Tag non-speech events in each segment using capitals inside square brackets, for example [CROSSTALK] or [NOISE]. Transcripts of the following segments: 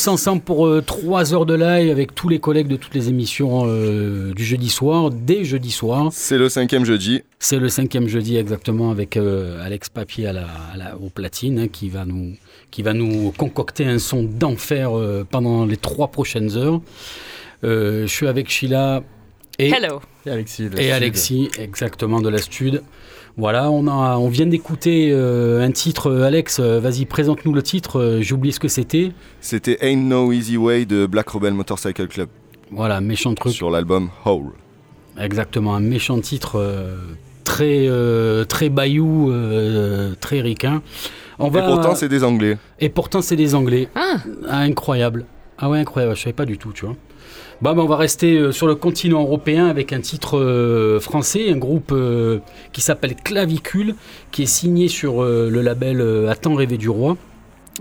tous ensemble pour euh, trois 3 heures de live avec tous les collègues de toutes les émissions euh, du jeudi soir, dès jeudi soir. C'est le cinquième jeudi. C'est le cinquième jeudi exactement avec euh, Alex Papier à la, au platine hein, qui, va nous, qui va nous concocter un son d'enfer pendant les trois prochaines heures. je suis avec Sheila et, Alexis, et Alexis exactement de la Stud. Voilà, on, a, on vient d'écouter euh, un titre. Euh, Alex, euh, vas-y, présente-nous le titre. J'ai oublié ce que c'était. C'était Ain't No Easy Way de Black Rebel Motorcycle Club. Voilà, méchant truc. Sur l'album Hole. Exactement, un méchant titre très, très bayou, très ricain. On va... Et pourtant, c'est des Anglais. Et pourtant, c'est des Anglais. Ah. ah. Incroyable. Ah ouais, incroyable. Je savais pas du tout, tu vois. Bon, ben, on va rester euh, sur le continent européen avec un titre euh, français, un groupe euh, qui s'appelle Clavicule, qui est signé sur le label À temps rêvé du roi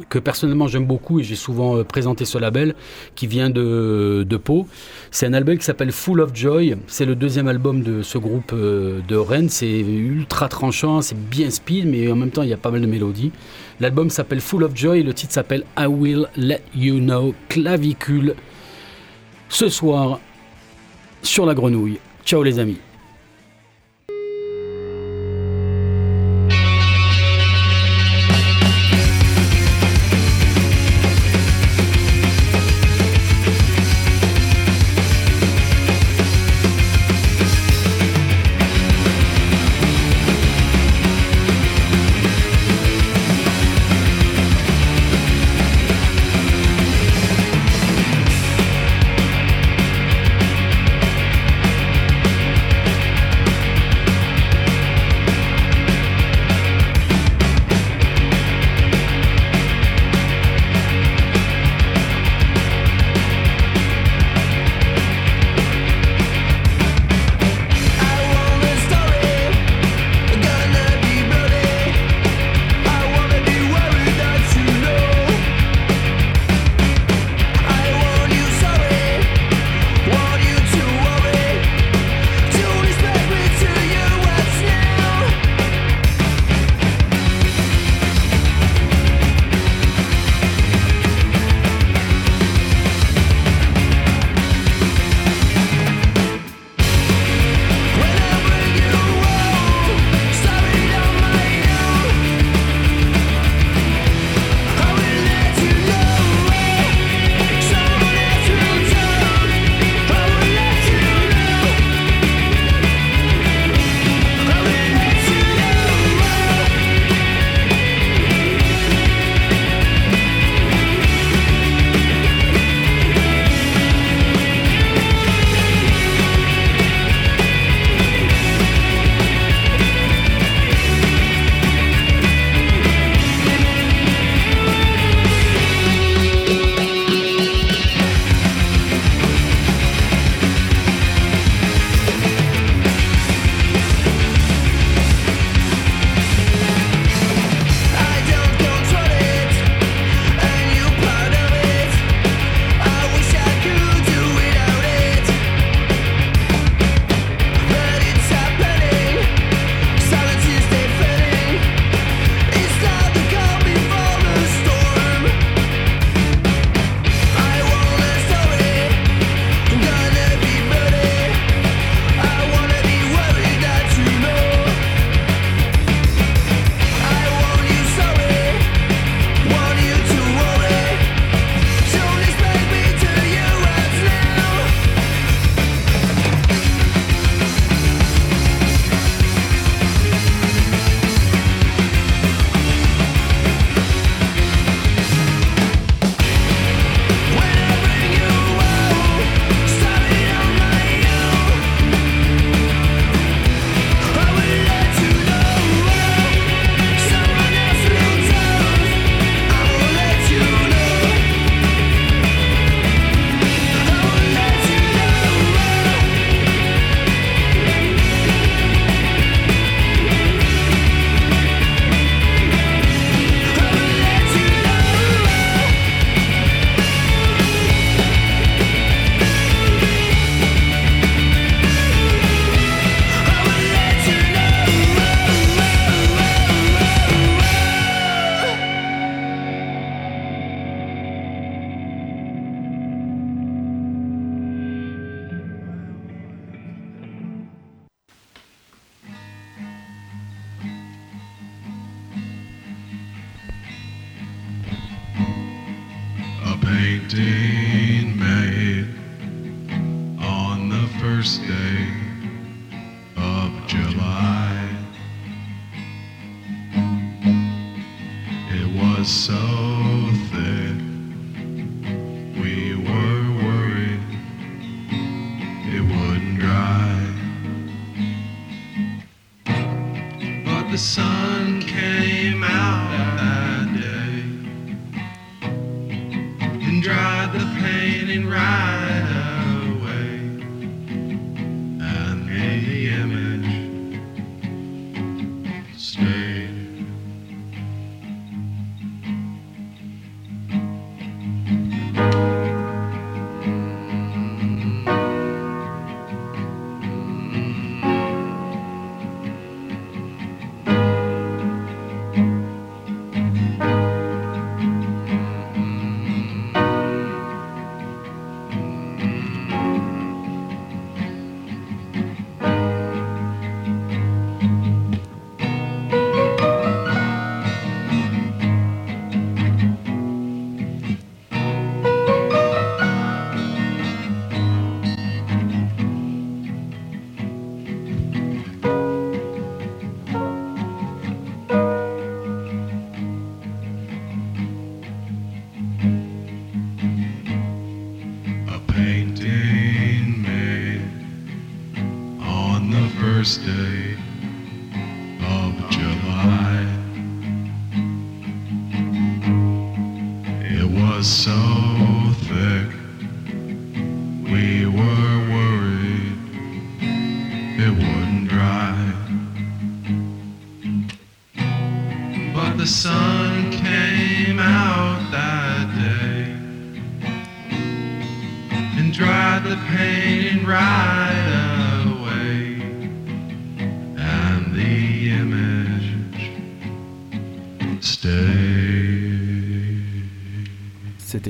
que personnellement j'aime beaucoup et j'ai souvent présenté ce label qui vient de, de Pau. C'est un album qui s'appelle Full of Joy. C'est le deuxième album de ce groupe de Rennes. C'est ultra tranchant, c'est bien speed, mais en même temps il y a pas mal de mélodies. L'album s'appelle Full of Joy, le titre s'appelle I Will Let You Know. Clavicule ce soir sur la grenouille. Ciao les amis.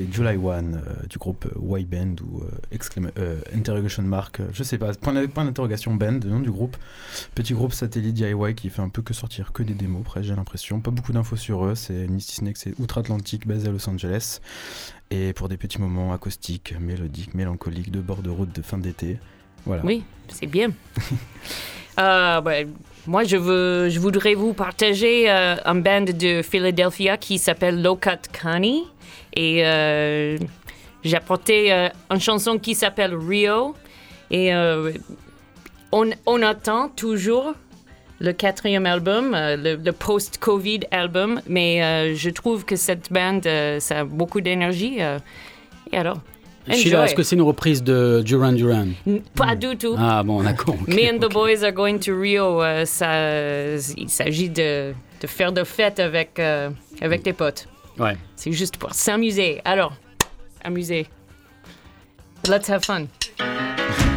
C'était July One euh, du groupe euh, Y Band ou euh, euh, Interrogation Mark, je sais pas, point, point d'interrogation Band, le nom du groupe. Petit groupe satellite DIY qui fait un peu que sortir que des démos, presque j'ai l'impression. Pas beaucoup d'infos sur eux, c'est ni si c'est outre-Atlantique basé à Los Angeles. Et pour des petits moments acoustiques, mélodiques, mélancoliques, de bord de route de fin d'été. Voilà. Oui, c'est bien. [LAUGHS] Euh, moi, je, voudrais vous partager euh, un band de Philadelphia qui s'appelle Low Cut Connie. Et euh, j'ai apporté euh, une chanson qui s'appelle Rio. Et euh, on, attend toujours le quatrième album, le, post-Covid album. Mais je trouve que cette band, ça a beaucoup d'énergie. et alors, Sheila, est-ce que c'est une reprise de Duran Duran? Pas du tout. Ah bon, d'accord. ok, [LAUGHS] Me and the boys are going to Rio. euh, ça, il s'agit de, de faire de fêtes avec, euh, avec tes potes. Ouais. C'est juste pour s'amuser. Alors, amuser. Let's have fun. [LAUGHS]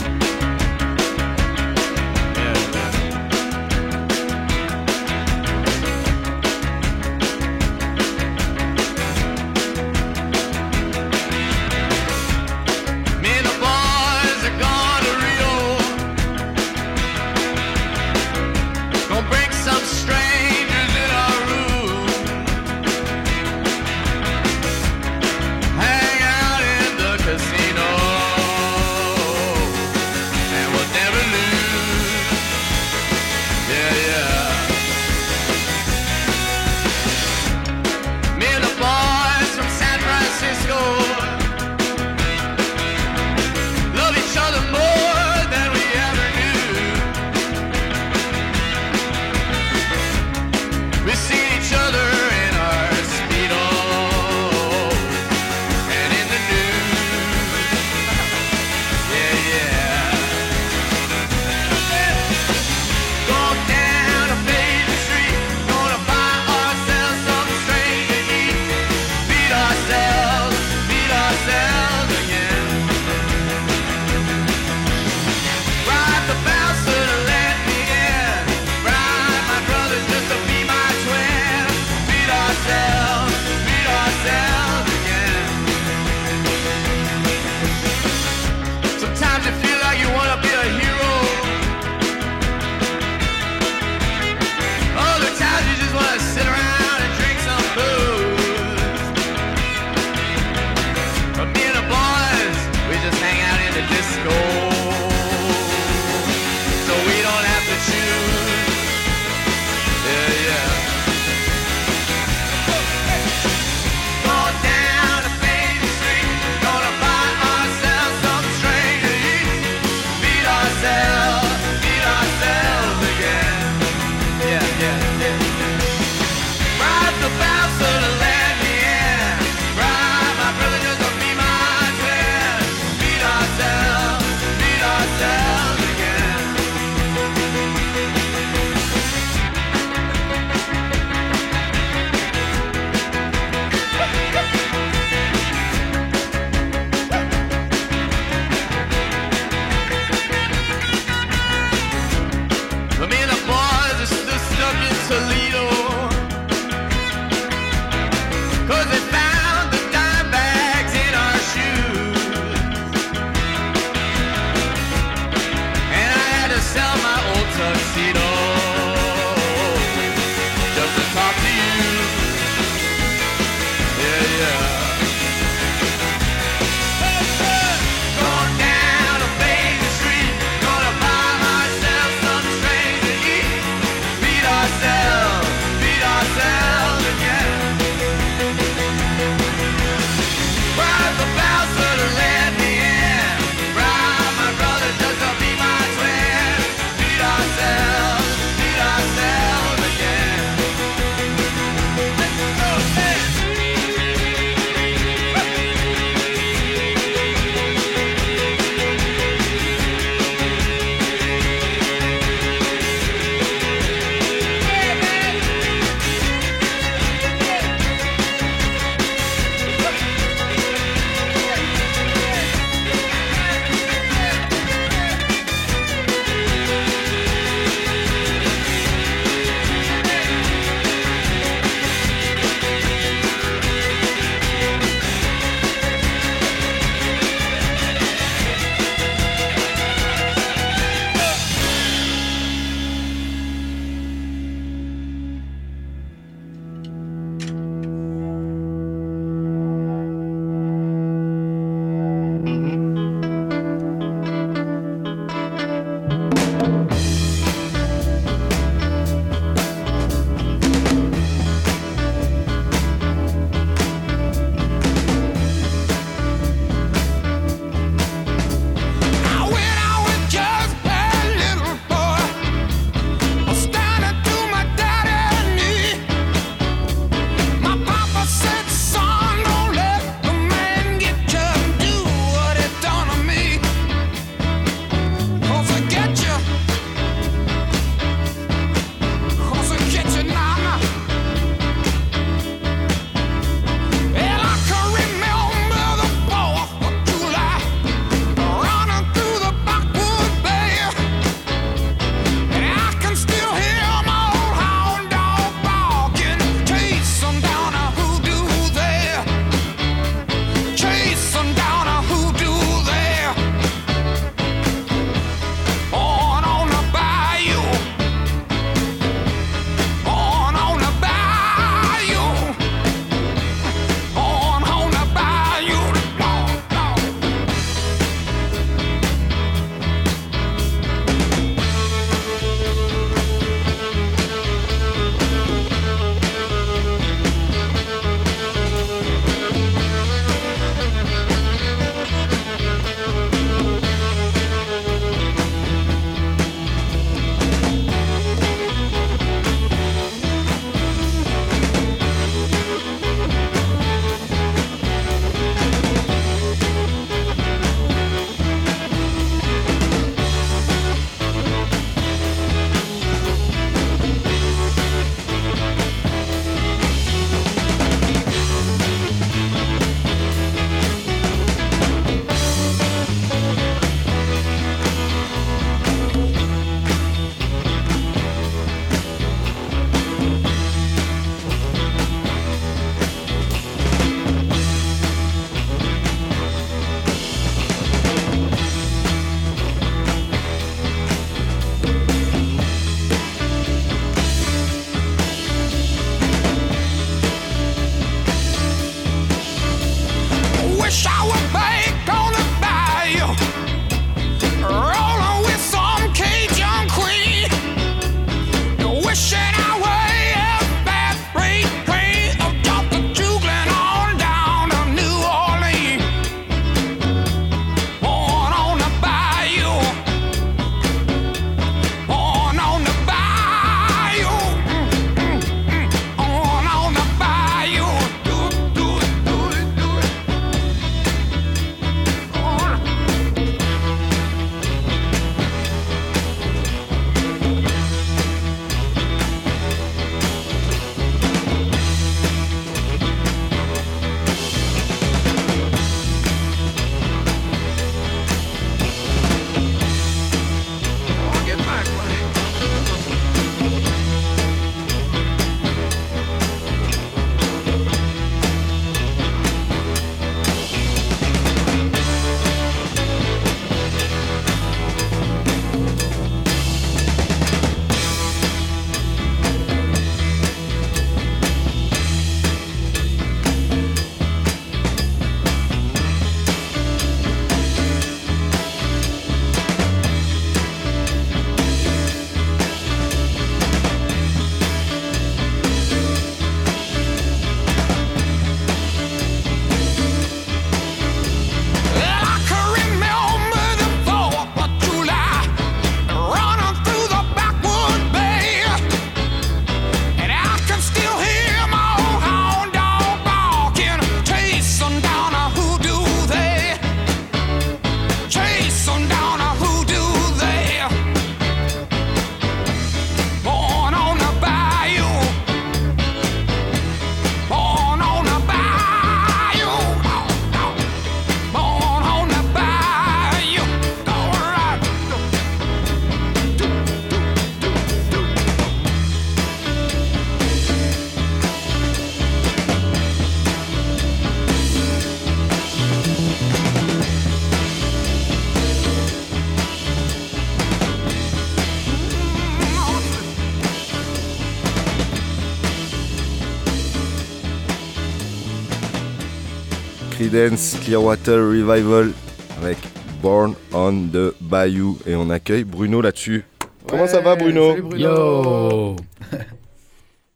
Creedence Clearwater Revival avec Born on the Bayou. Et on accueille Bruno là-dessus. Comment ça va, Bruno Salut, Bruno. Yo [LAUGHS]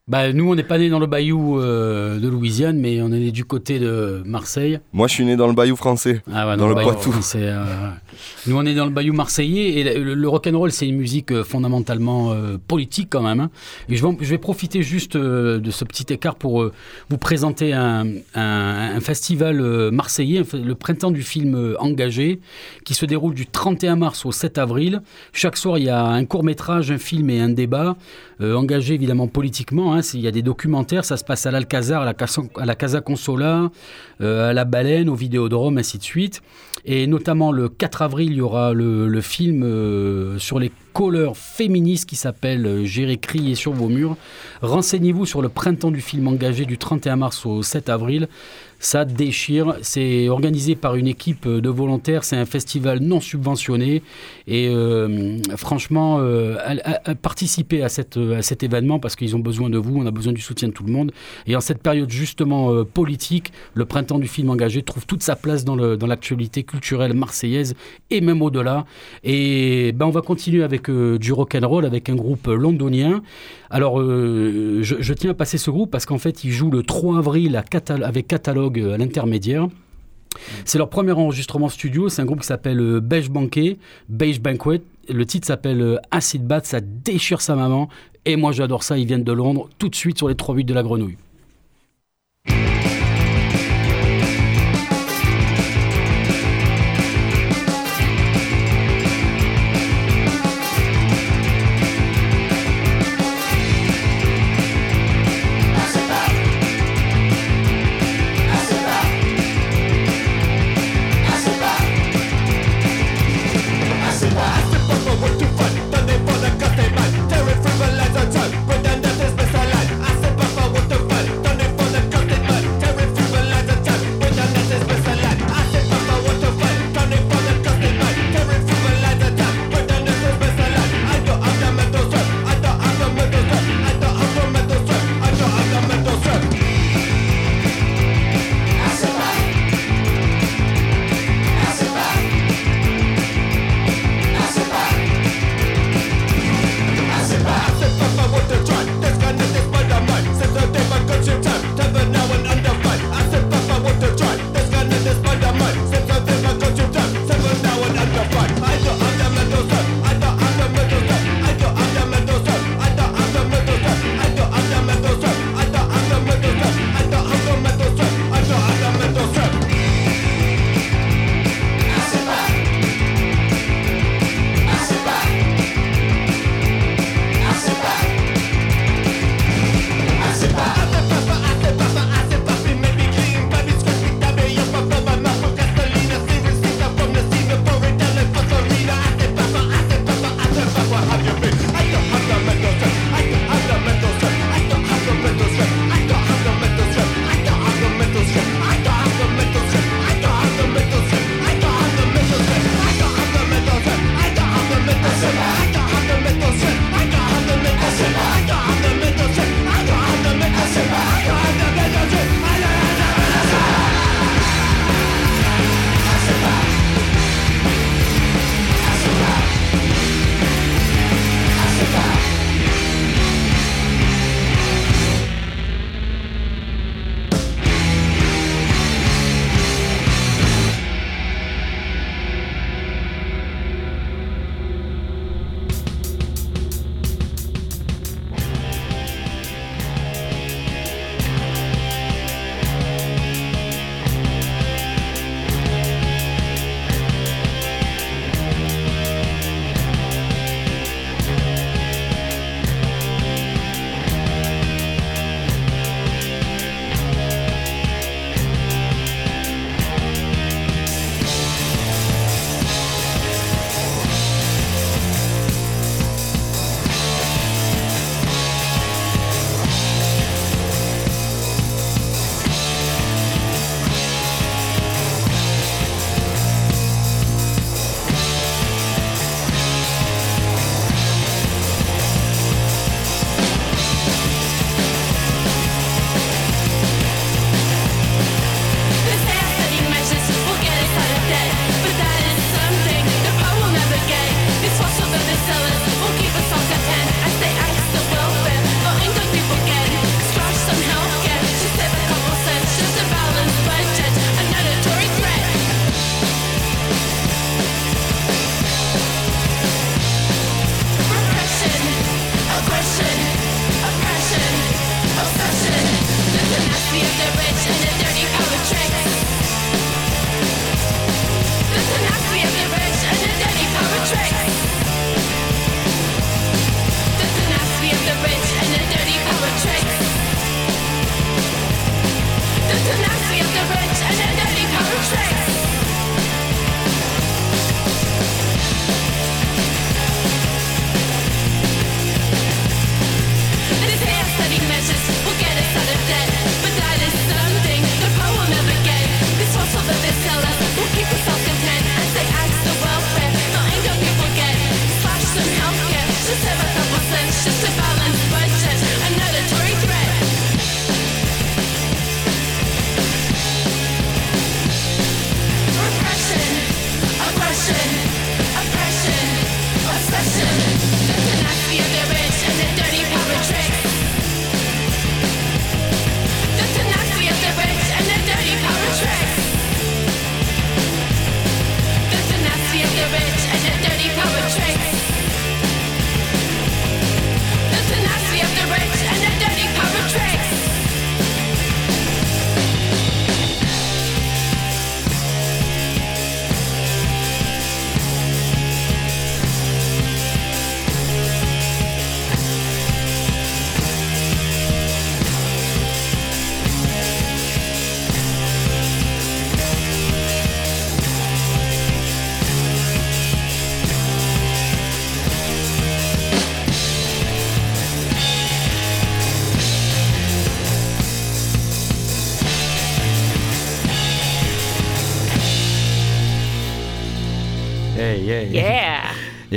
Bah nous on n'est pas né dans le bayou euh, de Louisiane mais on est né du côté de Marseille. Moi, je suis né dans le Bayou français. Ah ouais, Dans le bayou, Poitou. c'est, euh, nous on est dans le bayou marseillais et le, le rock'n'roll c'est une musique euh, fondamentalement euh, politique quand même. hein. Je vais, profiter juste euh, de ce petit écart pour vous présenter un, festival marseillais, le printemps du film engagé, qui se déroule du 31 mars au 7 avril. Chaque soir il y a un court métrage, un film et un débat, engagé évidemment politiquement. hein. Il y a des documentaires, ça se passe à l'Alcazar, à la Casa, à la Casa Consola, à la Baleine, au Vidéodrome, ainsi de suite. Et notamment le 4 avril, il y aura le, film euh, sur les couleurs féministes qui s'appelle euh, J'irai crier sur vos murs. Renseignez-vous sur le printemps du film engagé du 31 mars au 7 avril. Ça déchire. C'est organisé par une équipe de volontaires. C'est un festival non subventionné. Et euh, franchement, euh, à- à- participer à, cet événement parce qu'ils ont besoin de vous. On a besoin du soutien de tout le monde. Et en cette période justement euh, politique, le printemps du film engagé trouve toute sa place dans dans l'actualité culturelle marseillaise et même au-delà. Et ben, on va continuer avec euh, du rock and roll avec un groupe londonien. Alors, euh, je, tiens à passer ce groupe parce qu'en fait, ils jouent le 3 avril avec Catalogue euh, à l'intermédiaire. C'est leur premier enregistrement studio. C'est un groupe qui s'appelle euh, Beige Banquet, Beige Banquet. Le titre s'appelle Acid Bat. Ça déchire sa maman. Et moi, j'adore ça. Ils viennent de Londres. Tout de suite sur les 3 8 de la grenouille.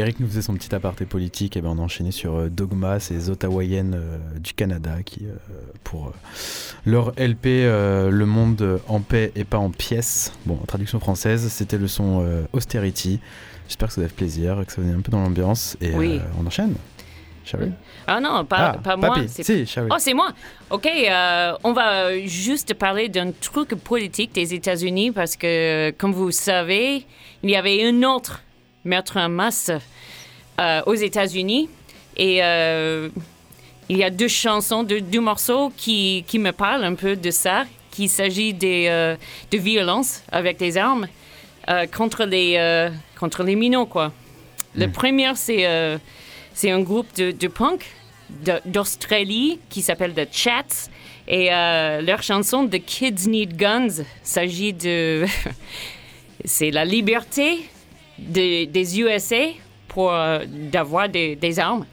Eric nous faisait son petit aparté politique, et ben on a enchaîné sur euh, Dogma, ces Ottawayennes euh, du Canada qui, euh, pour leur LP Le monde en paix et pas en pièces, bon, en traduction française, c'était le son Austerity. J'espère que ça vous fait plaisir, que ça vous met un peu dans l'ambiance, et Oui. on enchaîne. Charlie? Ah non, pas, pas moi. c'est- Si. Oh, c'est moi. OK, euh, on va juste parler d'un truc politique des États-Unis parce que, comme vous savez, il y avait un autre meurtre en masse euh, aux États-Unis. Et euh, il y a deux chansons, deux, deux morceaux qui, qui me parlent un peu de ça, qu'il s'agit des, euh, de violence avec des armes euh, contre, les, contre les minots, quoi. Le premier, c'est c'est un groupe de, de punk de- d'Australie qui s'appelle The Chats. Et leur chanson The Kids Need Guns s'agit de. [LAUGHS] c'est la liberté de- des USA pour euh, d'avoir des, des armes.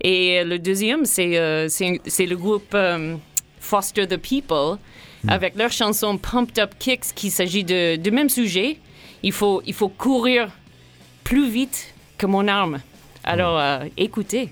Et le deuxième, c'est euh, le groupe euh, Foster the People avec leur chanson Pumped Up Kicks qui s'agit de, du même sujet. Il faut, il faut courir plus vite que mon arme. Alors, euh, écoutez.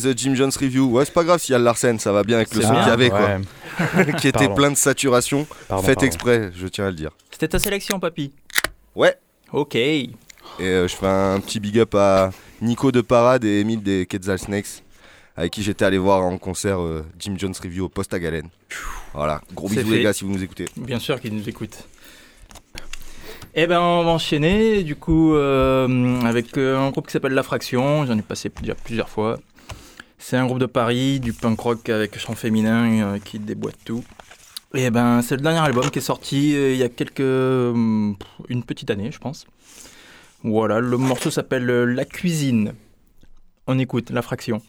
The Jim Jones Review. Ouais, c'est pas grave s'il y a le Larsen, ça va bien avec le son qu'il y avait, quoi. [LAUGHS] Qui était Pardon. plein de saturation. Pardon, Faites pardon. exprès, je tiens à le dire. C'était ta sélection, papy Ouais. Ok. Et euh, je fais un petit big up à Nico de Parade et Emile des Quetzal Snakes, avec qui j'étais allé voir en concert euh, Jim Jones Review au Poste à Galen. Voilà, gros bisous fait. les gars si vous nous écoutez. Bien sûr qu'ils nous écoutent. Eh ben, on va enchaîner, du coup, euh, avec euh, un groupe qui s'appelle La Fraction. J'en ai passé déjà plusieurs fois. C'est un groupe de Paris, du punk rock avec chant féminin euh, qui déboîte tout. Et ben, c'est le dernier album qui est sorti euh, il y a quelques. hum, une petite année, je pense. Voilà, le morceau s'appelle euh, La Cuisine. On écoute La Fraction.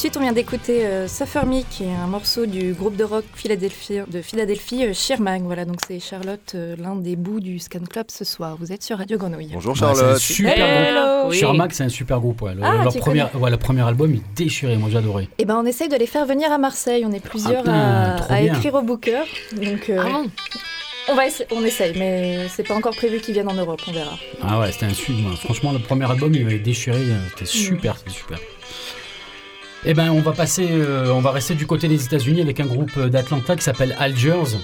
Suite, on vient d'écouter euh, Suffer Me, qui est un morceau du groupe de rock Philadelphie, de Philadelphie, euh, Sheermag. Voilà, donc c'est Charlotte, euh, l'un des bouts du Scan Club ce soir. Vous êtes sur Radio Grenouille. Bonjour Ouais, c'est un Charlotte. super Hello. groupe. Oui. C'est un super groupe. Ouais. Le- Ah, leur, premier, connais. ouais, le premier album, il déchirait. Moi, j'ai adoré. Eh ben, on essaye de les faire venir à Marseille. On est plusieurs putain, à, écrire au booker. Donc, euh, Ah bon on, va essa- on essaye, mais c'est pas encore prévu qu'ils viennent en Europe. On verra. Ah ouais, c'était un super. Franchement, le premier album, il m'avait déchiré. C'était super, c'était super. Eh ben, on va passer, euh, on va rester du côté des États-Unis avec un groupe euh, d'Atlanta qui s'appelle Algiers.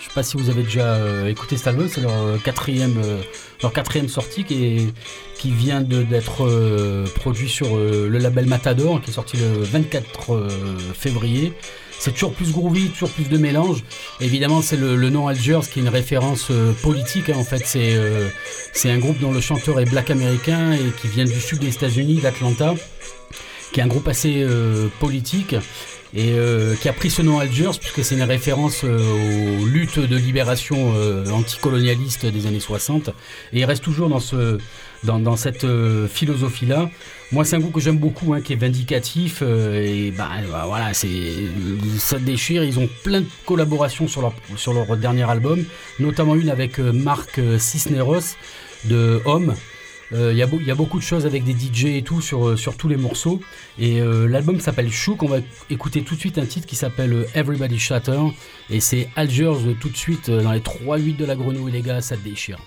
Je sais pas si vous avez déjà euh, écouté cet album, c'est leur quatrième, sortie qui, vient d'être produit sur le label Matador, qui est sorti le 24 euh, février. C'est toujours plus groovy, toujours plus de mélange. Évidemment, c'est le, nom Algiers qui est une référence politique. hein, en fait, c'est un groupe dont le chanteur est black américain et qui vient du sud des États-Unis, d'Atlanta, qui est un groupe assez euh, politique et euh, qui a pris ce nom Algiers puisque c'est une référence euh, aux luttes de libération euh, anticolonialistes des années 60 et il reste toujours dans ce dans, dans cette euh, philosophie là moi c'est un groupe que j'aime beaucoup hein, qui est vindicatif et bah, bah, voilà c'est ça déchire. Ils ont plein de collaborations sur leur sur leur dernier album notamment une avec Marc Cisneros de Homme Euh, Il y, a beau- il y a beaucoup de choses avec des DJ et tout sur, euh, sur tous les morceaux. Et euh, l'album s'appelle Chouk. On va écouter tout de suite un titre qui s'appelle euh, Everybody Shatter. Et c'est Algiers euh, tout de suite euh, dans les 3-8 de la grenouille, les gars, ça déchire.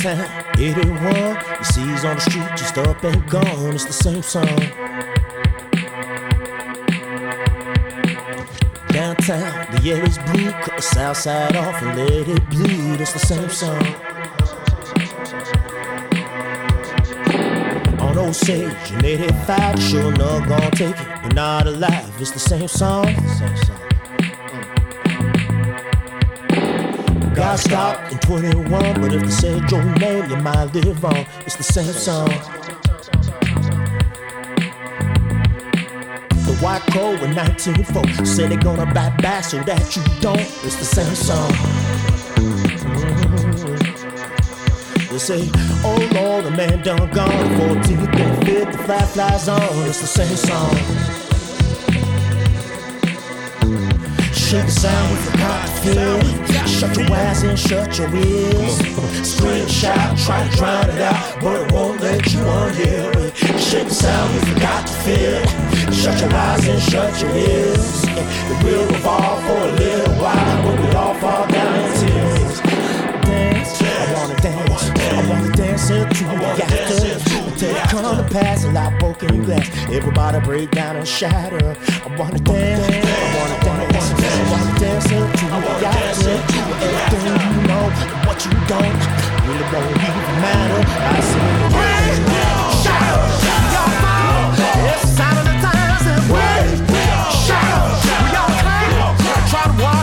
A-Town, 81, you see he's on the street, just up and gone, it's the same song. Downtown, the air is blue, cut the south side off and let it bleed, it's the same song. On Osage in 85, sure enough gonna take it, but not alive, it's the same song. Same song. Got stopped in 21, but if they said your name, you might live on. It's the same song. The white crow in 1904 said they're gonna bite back so that you don't. It's the same song. They say, oh Lord, the man done gone. 14th and 5th, the fly flies on. It's the same song. Shake the sound with the cop feel. Shut your eyes and shut your ears. Scream, shout, try to drown it out, but it won't let you unhear it. Shake the sound with the got to feel. Shut your eyes and shut your ears. It will revolve for a little while, but we all fall down in tears. Dance, I wanna dance, I wanna dance into the after. Until it come to pass, a lot broken glass. Everybody break down and shatter. I wanna dance, I wanna I wanna dance into the after. Everything you know and what you don't really don't even matter. I say, break, shatter, y'all fall. It's sign of the times and break, shatter. We all claim, try to walk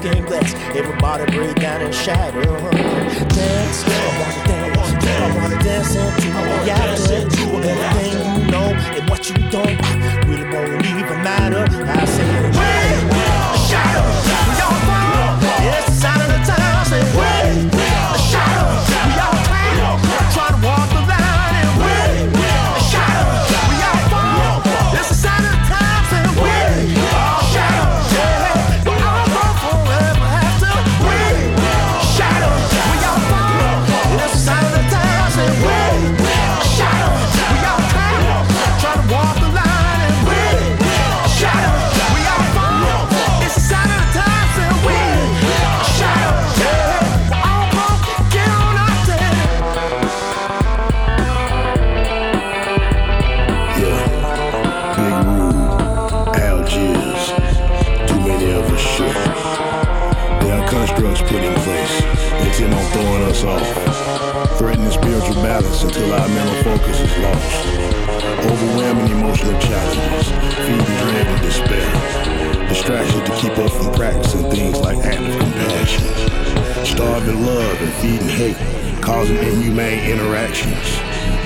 broken glass. Everybody break down and shatter. Dance. I wanna dance. I wanna dance into after. Everything you know and what you don't really won't even matter. Focus is lost. Overwhelming emotional challenges, feeding dread and despair. Distractions to keep us from practicing things like active compassion. Starving love and feeding hate, causing inhumane interactions.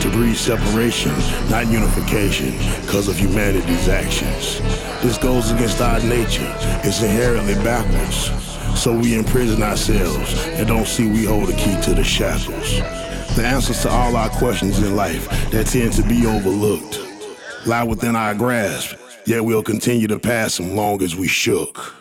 To breed separation, not unification, because of humanity's actions. This goes against our nature. It's inherently backwards. So we imprison ourselves and don't see we hold the key to the shackles. The answers to all our questions in life that tend to be overlooked lie within our grasp, yet we'll continue to pass them long as we shook.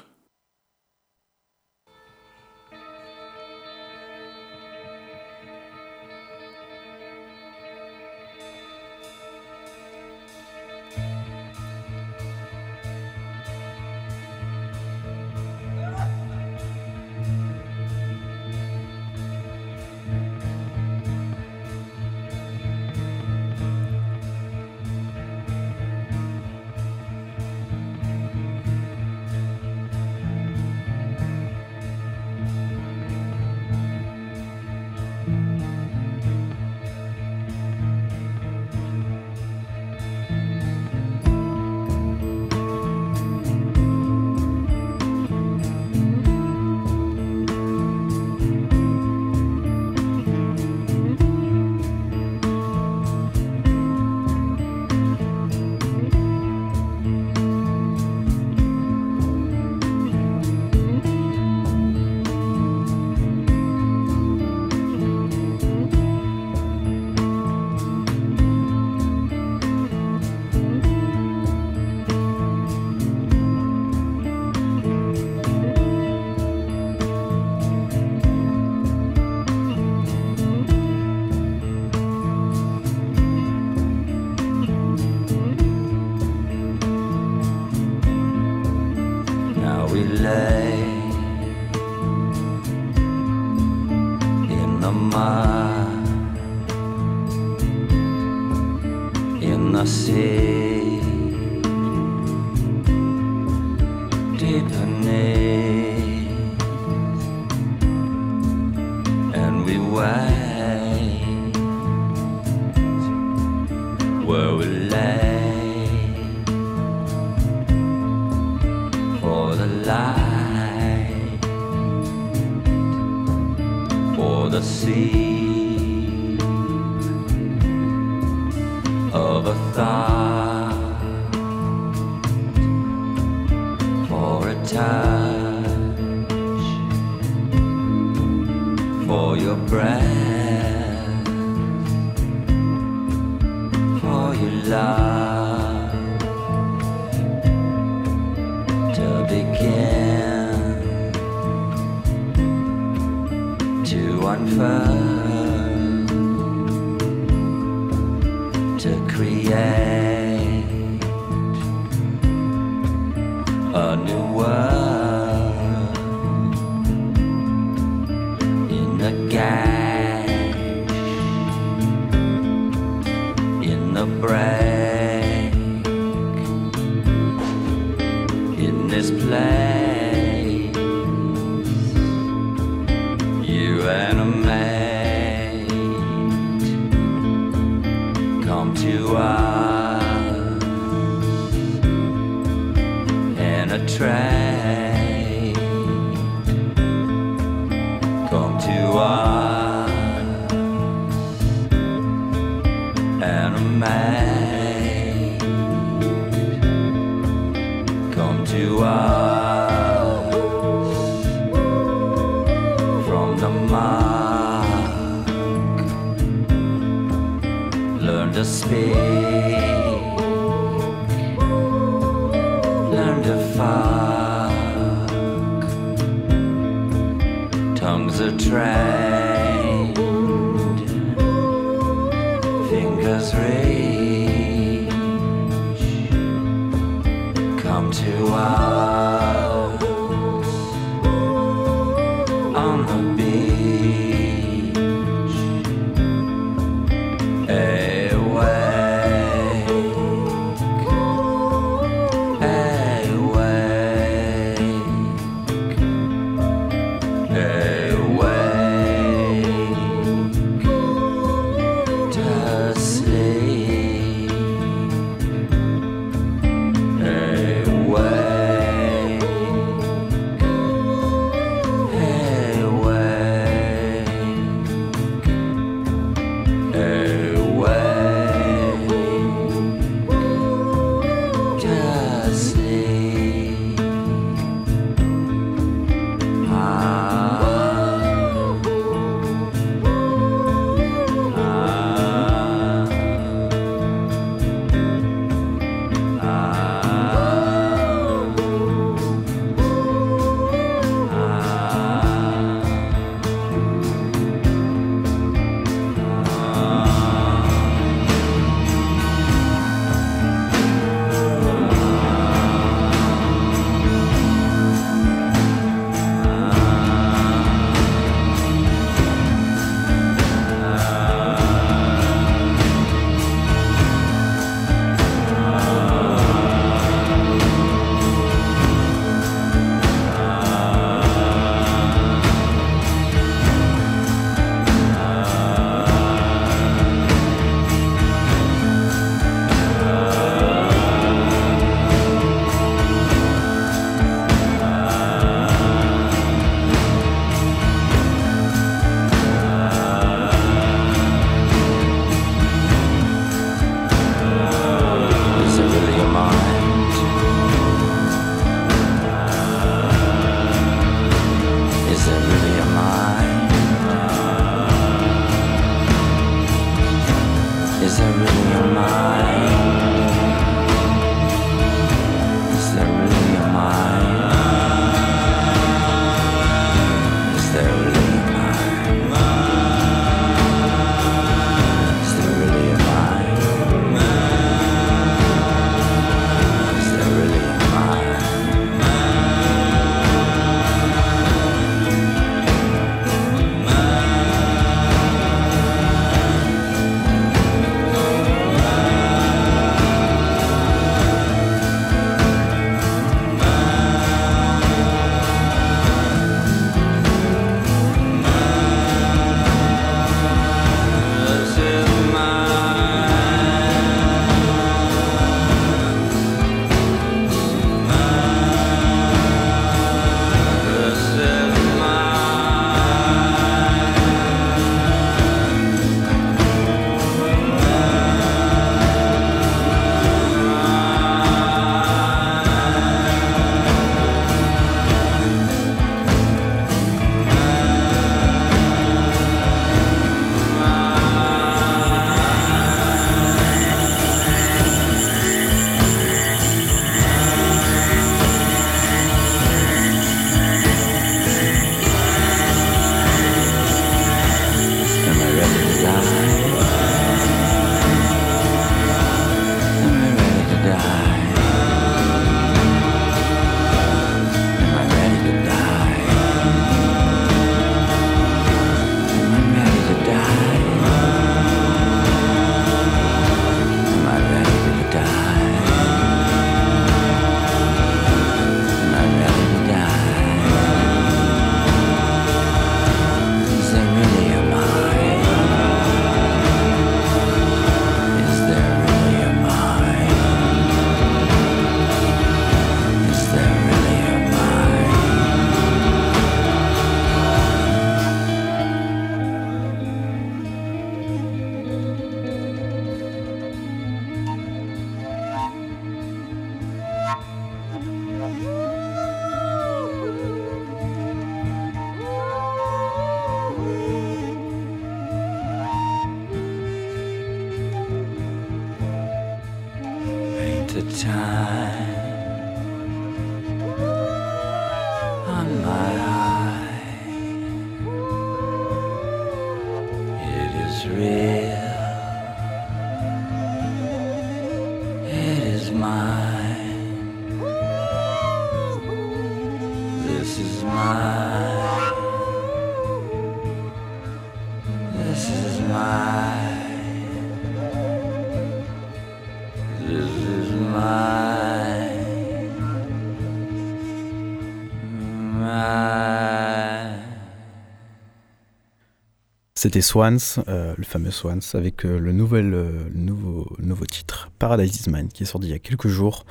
C'était Swans, euh, le fameux Swans, avec euh, euh, le nouveau, nouveau titre, Paradise is Mine, qui est sorti il y a quelques jours,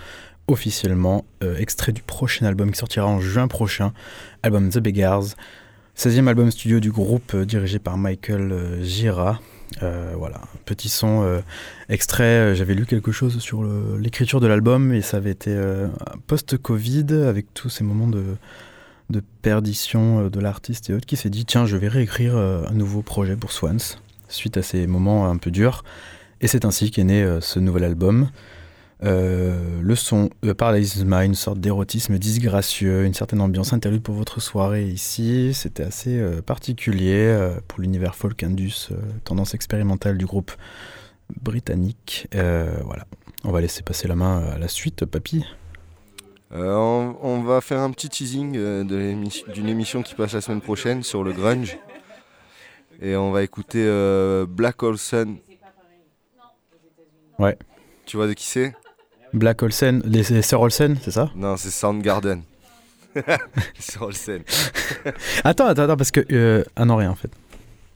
officiellement, extrait du prochain album qui sortira en juin prochain, album The Beggars, 16e album studio du groupe dirigé par Michael Gira. Voilà, petit son extrait. J'avais lu quelque chose sur l'écriture de l'album et ça avait été post-Covid avec tous ces moments de, de perdition euh, de l'artiste et autres qui s'est dit tiens, je vais réécrire euh, un nouveau projet pour Swans suite à ces moments un peu durs. Et c'est ainsi qu'est né euh, ce nouvel album. Le son euh, Paradise une sorte d'érotisme disgracieux, une certaine ambiance interlude pour votre soirée ici. C'était assez particulier pour l'univers folk indus, tendance expérimentale du groupe britannique. Voilà, on va laisser passer la main à la suite, papy. Euh, on, on va faire un petit teasing euh, de l'émission- d'une émission qui passe la semaine prochaine sur le grunge. Et on va écouter euh, Black Hole Sun. Ouais. Tu vois de qui c'est? Black Olsen, les, les sœurs Olsen, c'est ça? Non, c'est Soundgarden. [LAUGHS] sur Olsen. [LAUGHS] Attends, attends, attends, parce que. Ah non, rien en fait.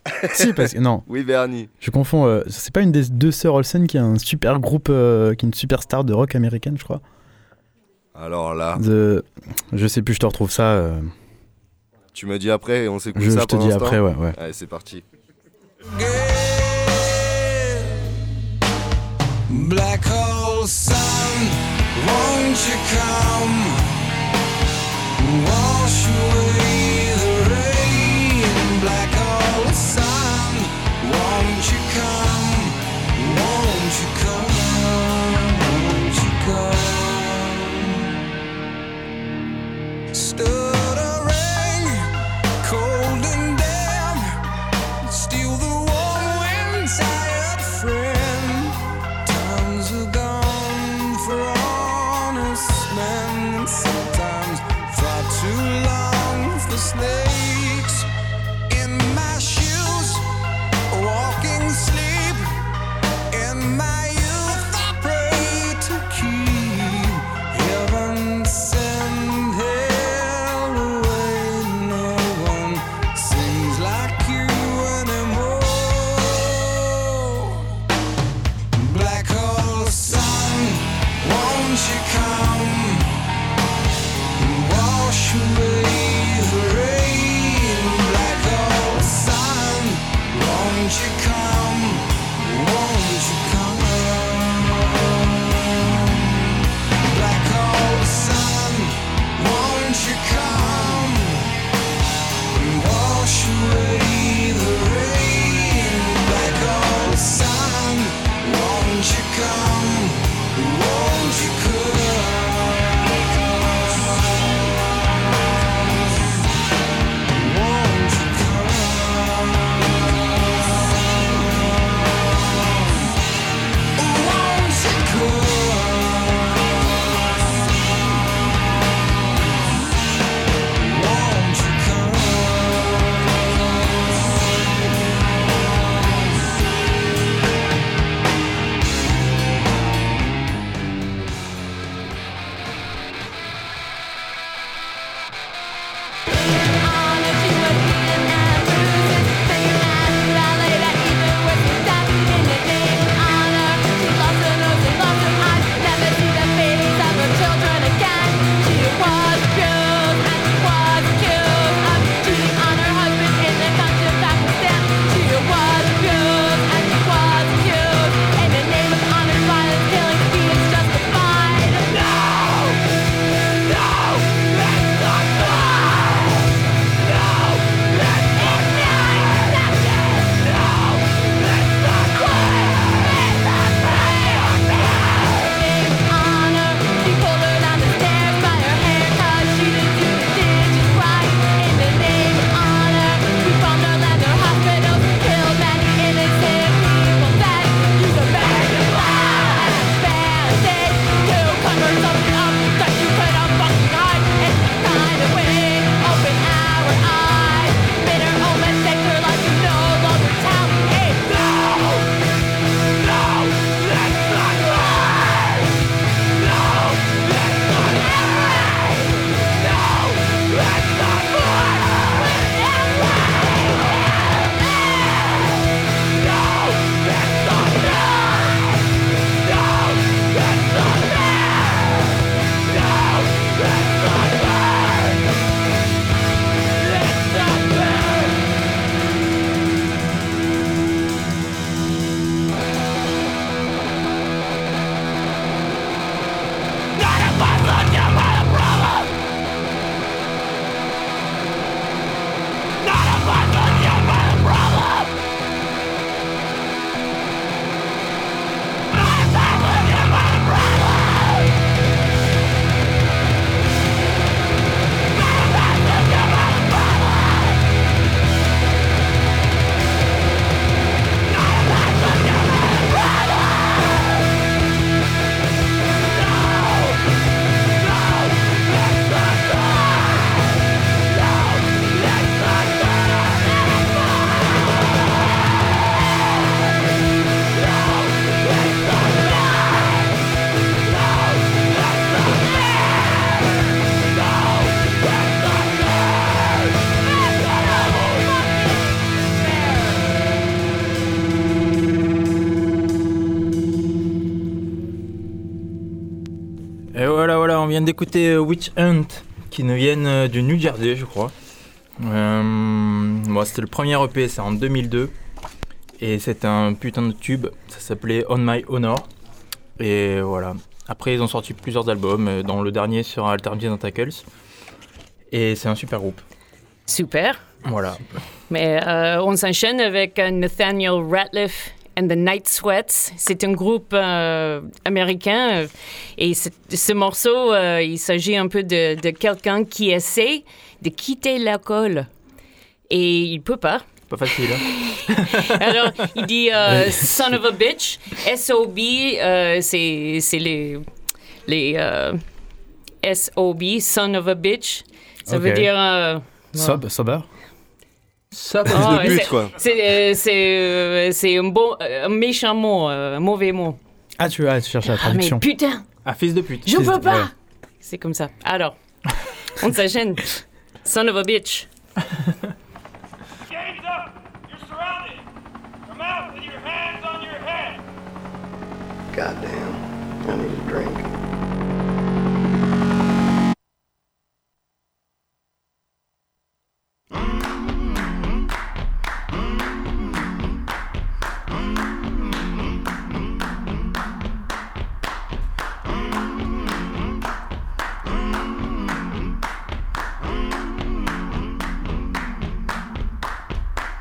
[LAUGHS] si, parce que. Non. Oui, Bernie. Je confonds. c'est pas une des deux sœurs Olsen qui est un super groupe, qui est une superstar de rock américaine, je crois? Alors là, De... Je sais plus, je te retrouve ça. euh, tu me dis après et on s'écoute Je- ça je te dis après, ouais, ouais. Allez, c'est parti. Black hole sun, won't you come? Wash away come? Vient d'écouter euh, Witch Hunt, qui nous viennent euh, du New Jersey, je crois. Euh, bon, c'était le premier EP, c'est en 2002. Et c'est un putain de tube, ça s'appelait On My Honor. Et voilà. Après, ils ont sorti plusieurs albums, euh, dont le dernier sur Alternative Tentacles. Et c'est un super groupe. Super. Voilà. Mais euh, on s'enchaîne avec Nathaniel Ratliff and the Night Sweats. C'est un groupe euh, américain euh, et ce, ce morceau, euh, il s'agit un peu de, de quelqu'un qui essaie de quitter l'école et il peut pas. Pas facile, hein [LAUGHS] Alors, il dit euh, son of a bitch. SOB, c'est les, les SOB, son of a bitch. Ça veut dire. Sob, sober Ça, Ah, de but, c'est- quoi. C'est euh, c'est, euh, c'est un, bon, un méchant mot, euh, un mauvais mot. Ah, tu, ah, tu cherches la Ah, mais traduction. putain, Ah, fils de pute. je Fils peux de- pas. ouais. C'est comme ça. Alors, on s'enchaîne. Son of a bitch. Gates up! You're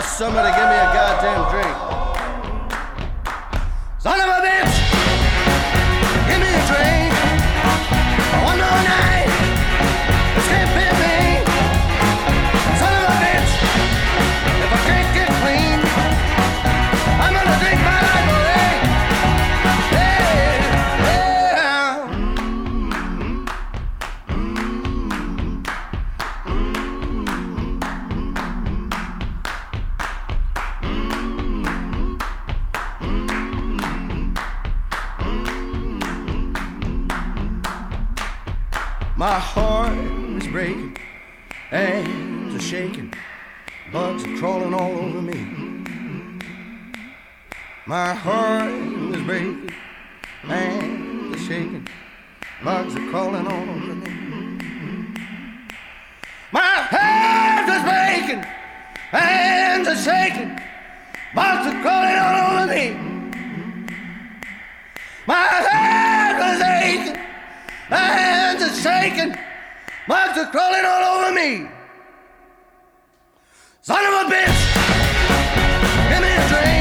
Boss, somebody give me a goddamn drink. Son of a bitch, My heart is breaking, hands are shaking, bugs are crawling all over me. My heart is breaking, hands are shaking, bugs are crawling all over me. My hands are breaking, hands are shaking, bugs are crawling all over me. My hands are aching, my hands are shaking, bugs are crawling all over me. Son of a bitch, give me a drink.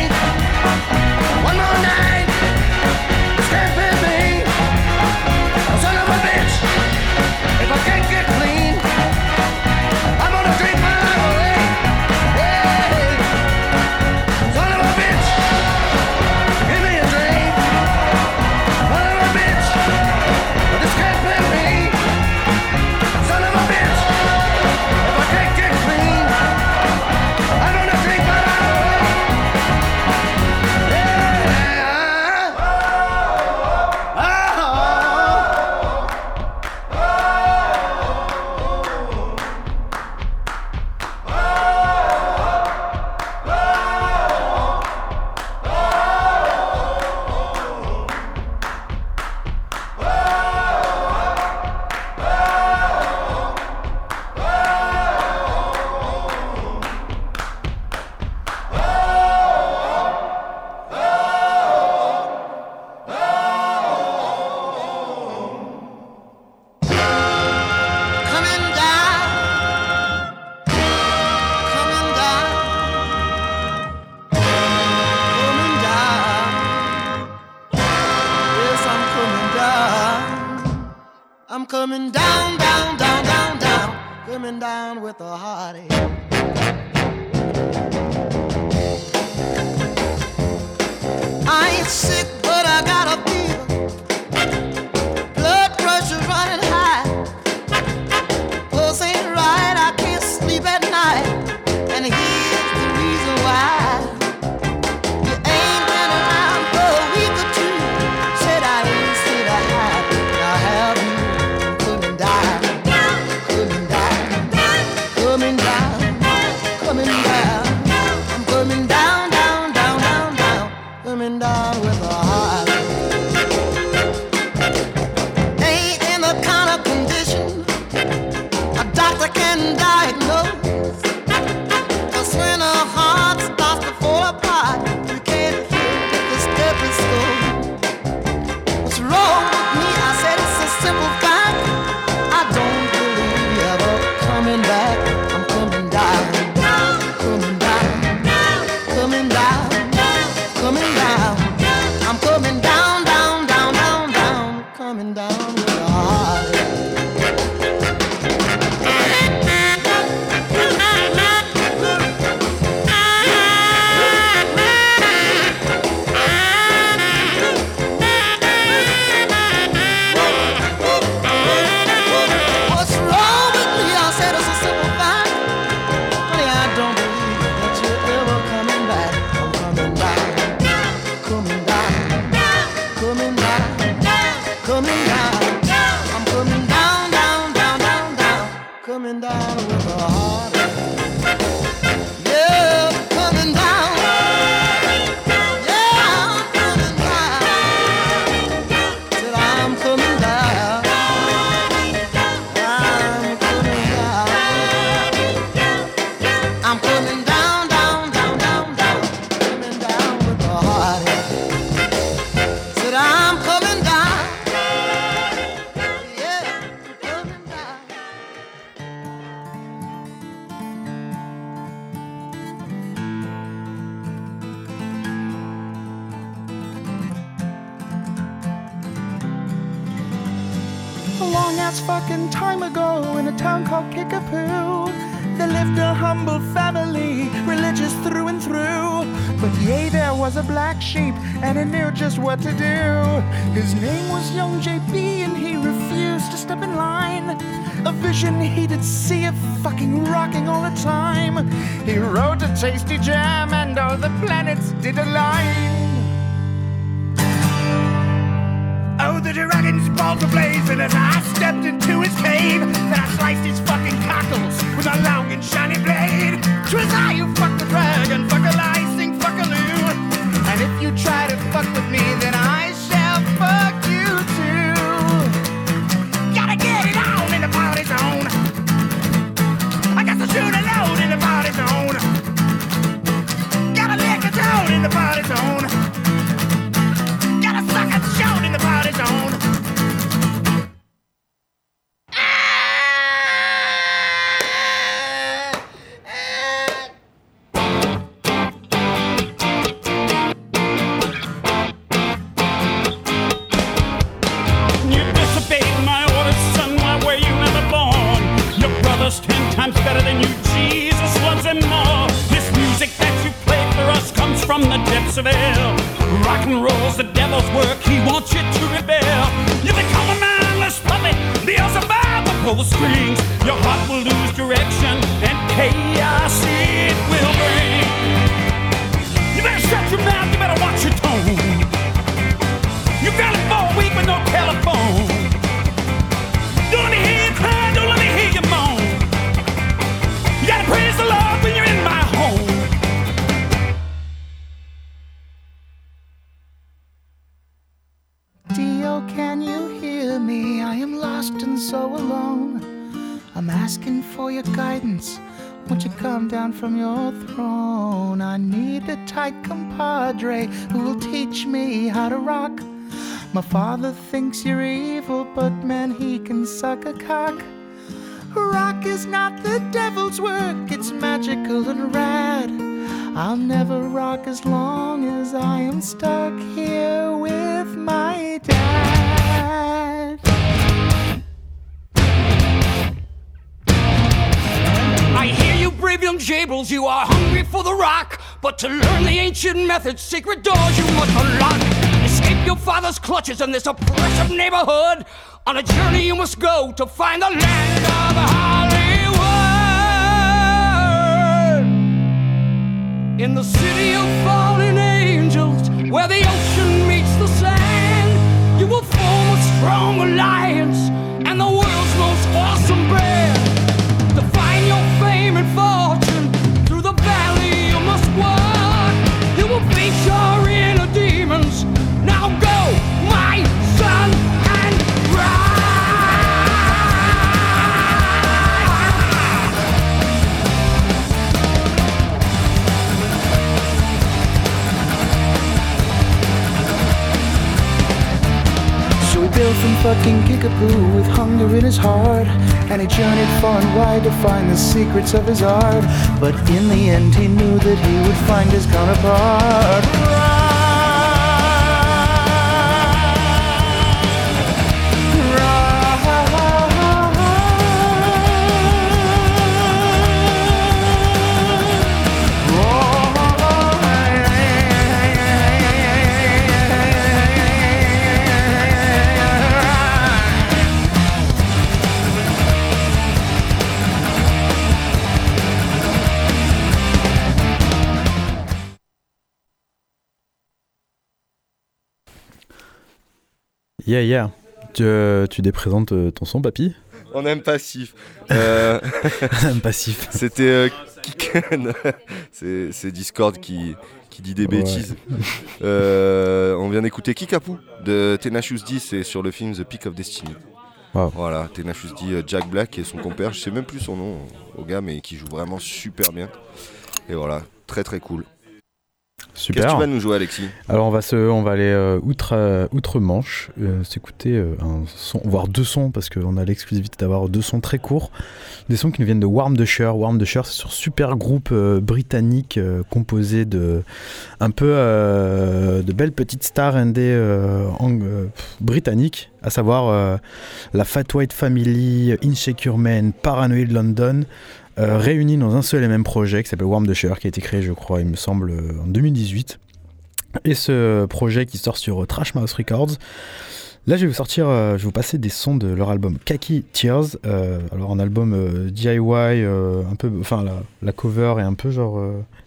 Young jables, you are hungry for the rock. But to learn the ancient methods, secret doors you must unlock. Escape your father's clutches in this oppressive neighborhood. On a journey you must go to find the land of Hollywood. In the city of fallen angels, where the ocean meets the sand, you will form a strong alliance fucking Kickapoo with hunger in his heart. And he journeyed far and wide to find the secrets of his art. But in the end, he knew that he would find his counterpart. Yeah, yeah. Tu, euh, tu déprésentes euh, ton son, papy? On aime passif. Euh, [LAUGHS] On aime passif. C'était euh, Kiken. [LAUGHS] c'est Discord qui, qui dit des Ouais. bêtises. Euh, on vient d'écouter Kikapu de Tenacious D, c'est sur le film The Peak of Destiny. Wow. Voilà, Tenacious D, Jack Black et son compère, je sais même plus son nom au gars, mais qui joue vraiment super bien. Et voilà, très très cool. Super. Qu'est-ce que tu vas nous jouer, Alexis? Alors on va se, on va aller euh, outre, euh, outre Manche, euh, s'écouter euh, un son, voire deux sons parce qu'on a l'exclusivité d'avoir deux sons très courts, des sons qui nous viennent de Warm the Shore. Warm the Shore, c'est sur super groupe britannique composé de un peu de belles petites stars indé britanniques, à savoir la Fat White Family, Insecure Men, Paranoid London. Euh, réunis dans un seul et même projet qui s'appelle Warm the Shore, qui a été créé, je crois, il me semble, euh, en 2018. Et ce projet qui sort sur euh, Trash Mouse Records. Là, je vais vous sortir, je vais vous passer des sons de leur album Kaki Tears. Alors, un album DIY, un peu, enfin, la, cover est un peu genre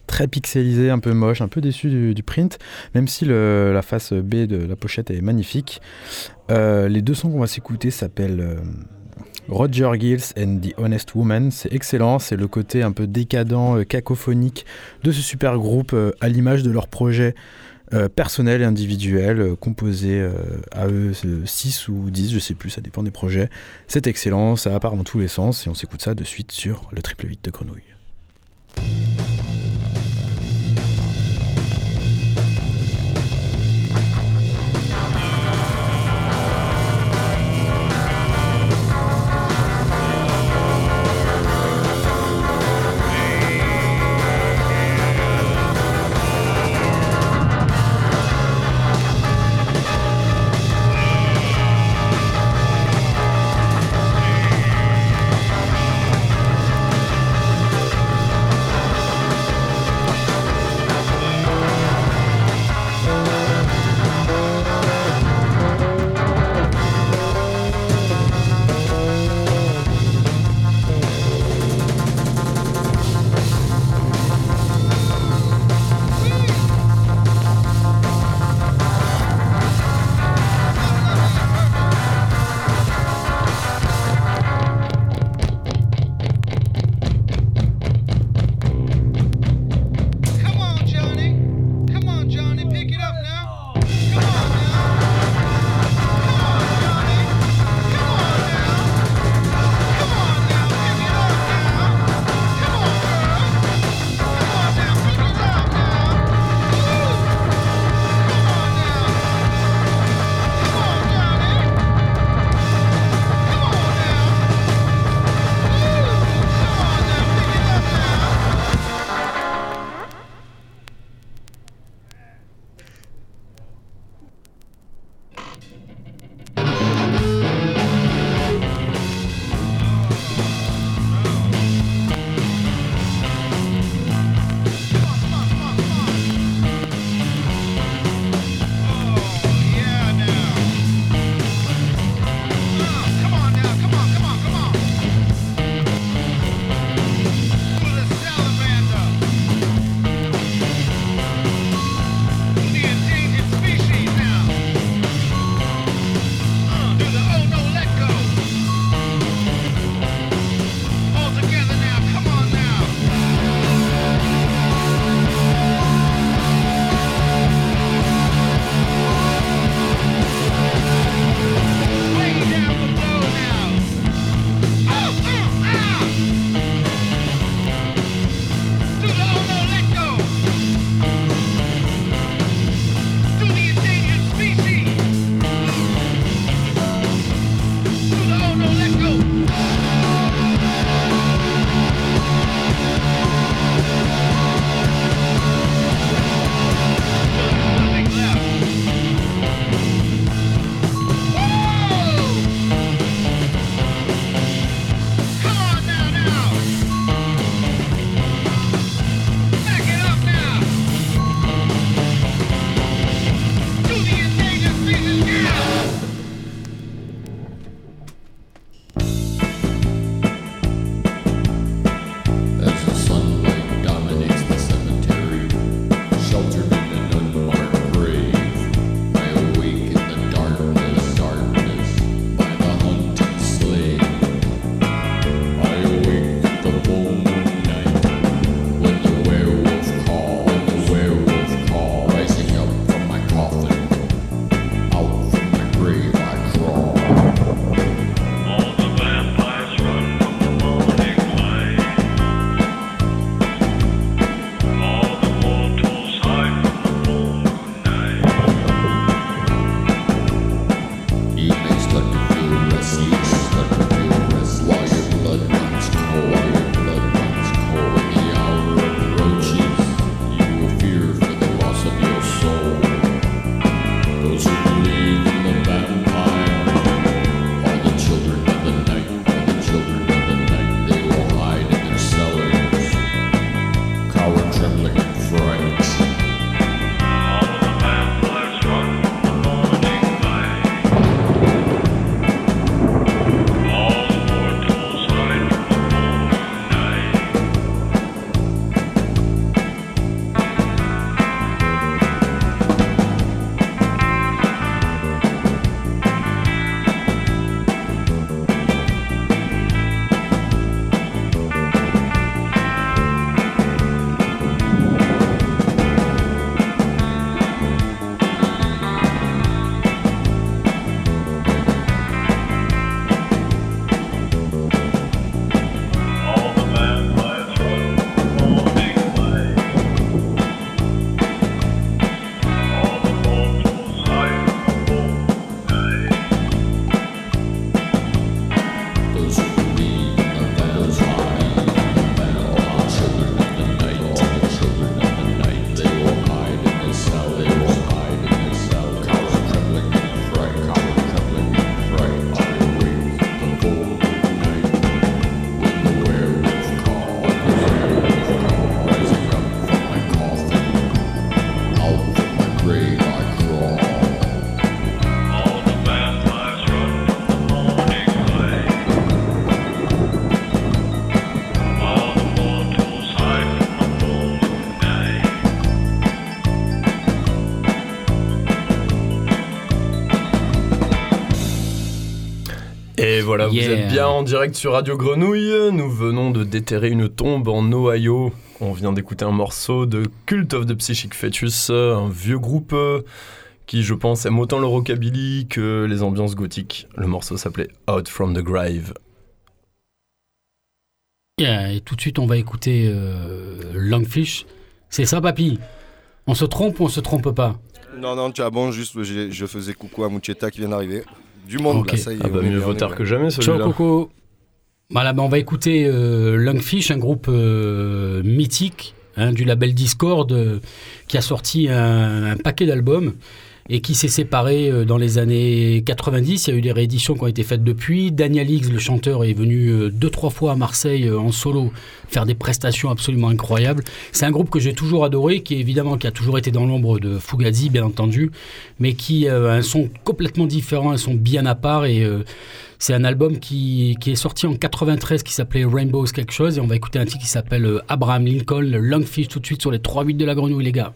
très pixelisée, un peu moche, un peu déçu du, print, même si la face B de la pochette est magnifique. Les deux sons qu'on va s'écouter s'appellent Roger Gills and the Honest Woman. C'est excellent, c'est le côté un peu décadent, euh, cacophonique de ce super groupe euh, à l'image de leur projet euh, personnel et individuel, euh, composé à eux 6 ou 10, je sais plus, ça dépend des projets. C'est excellent, ça part dans tous les sens et on s'écoute ça de suite sur le triple 8 de Grenouille. Voilà, vous êtes bien en direct sur Radio Grenouille. Nous venons de déterrer une tombe en Ohio. On vient d'écouter un morceau de Cult of the Psychic Fetus, un vieux groupe euh, qui, je pense, aime autant le rockabilly que les ambiances gothiques. Le morceau s'appelait Out from the Grave. Yeah, et tout de suite, on va écouter euh, Longfish. C'est ça, papy? On se trompe ou on se trompe pas? Non, non, tu as bon, juste je, je faisais coucou à Mucheta qui vient d'arriver. Du monde Ok. là, ça y est. Ah bah, mieux vaut tard que jamais, Ciao, celui-là. Coco. Voilà, ben on va écouter euh, Lungfish, un groupe euh, mythique hein, du label Discord euh, qui a sorti un, un paquet d'albums et qui s'est séparé euh, dans les années 90. Il y a eu des rééditions qui ont été faites depuis. Daniel Higgs, le chanteur, est venu euh, deux, trois fois à Marseille euh, en solo faire des prestations absolument incroyables. C'est un groupe que j'ai toujours adoré, qui évidemment qui a toujours été dans l'ombre de Fugazi, bien entendu, mais qui a un son complètement différent, un son bien à part et c'est un album qui, est sorti en 93 qui s'appelait Rainbows quelque chose et on va écouter un titre qui s'appelle Abraham Lincoln, Longfish tout de suite sur les 3-8 de la grenouille les gars.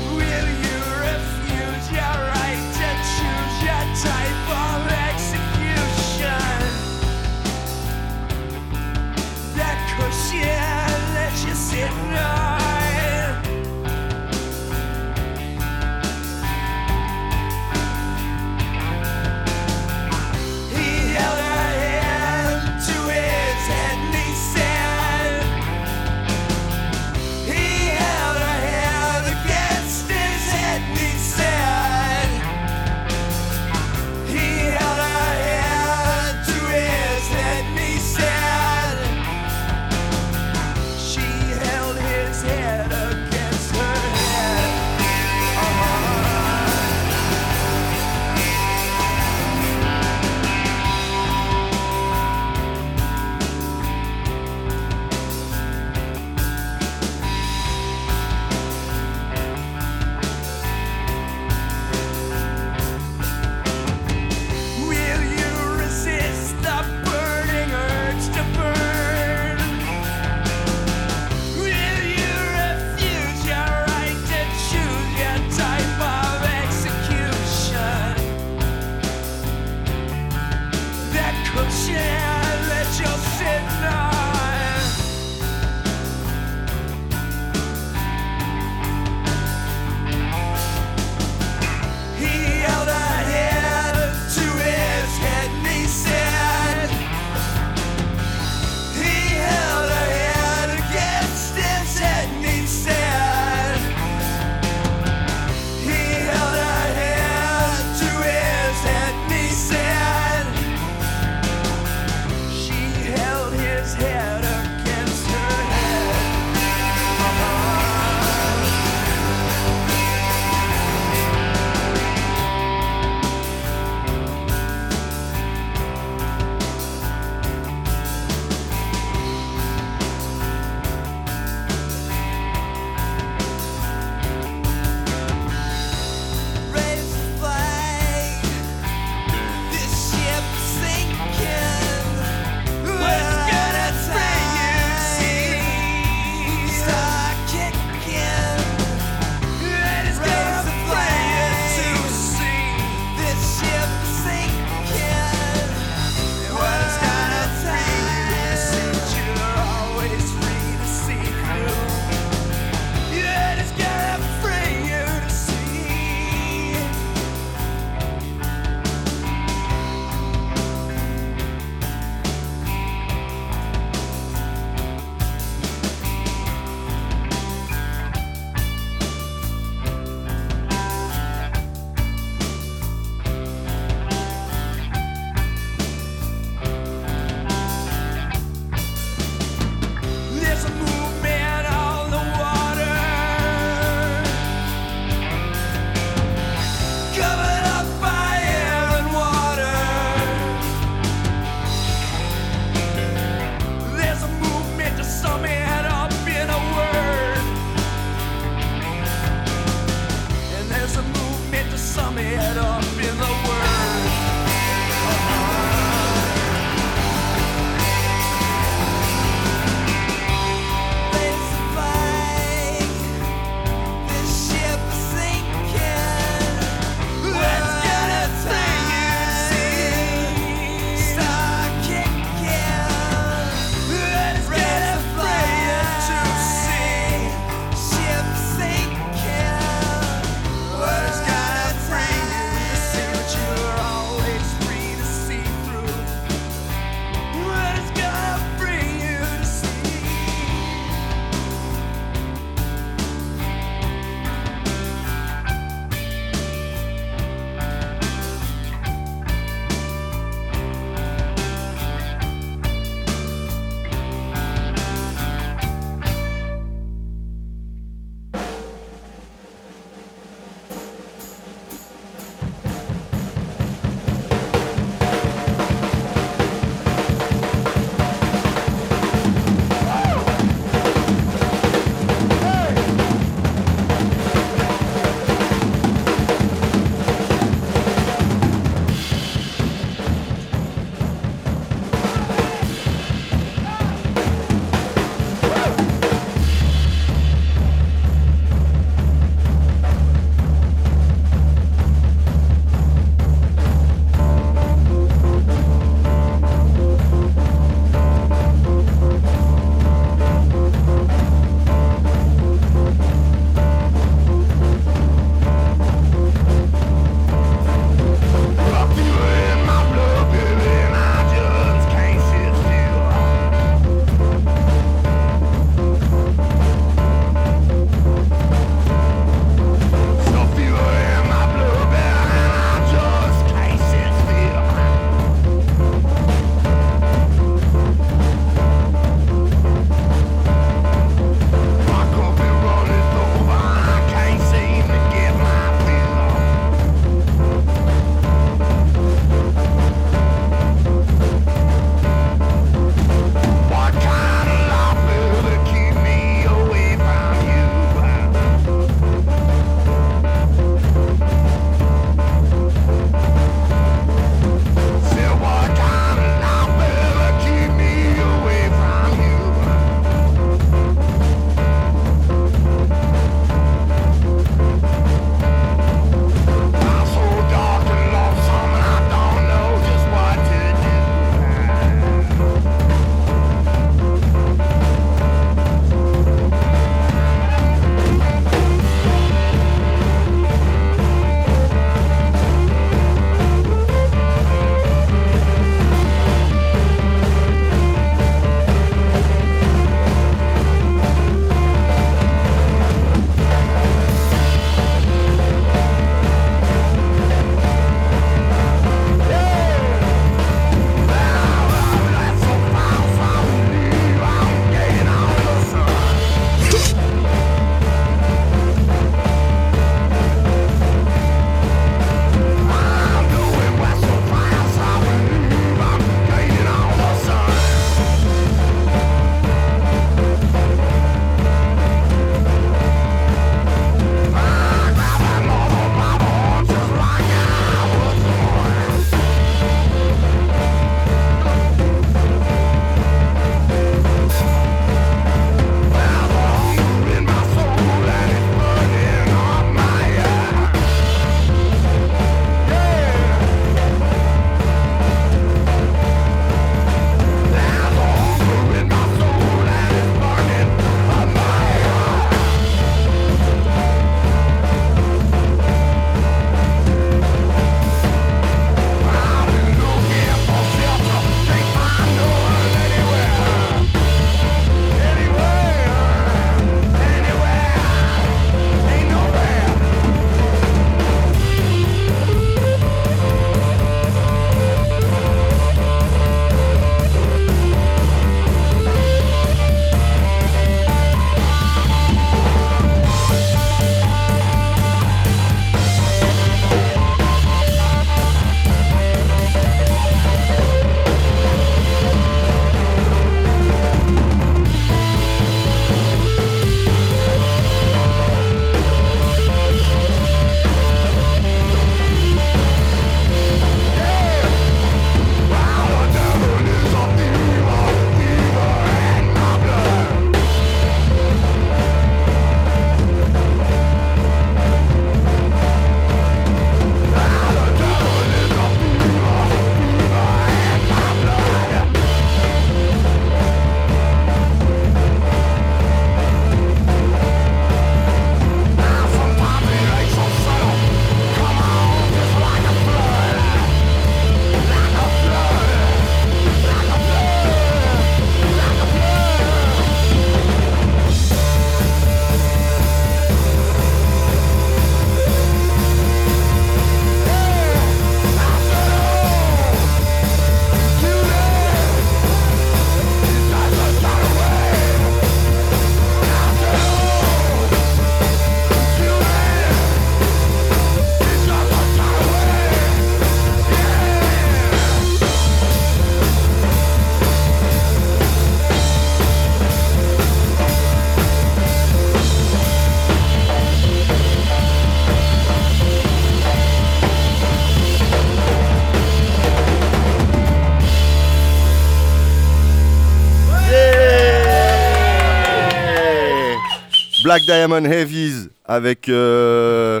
Black Diamond Heavies avec. euh,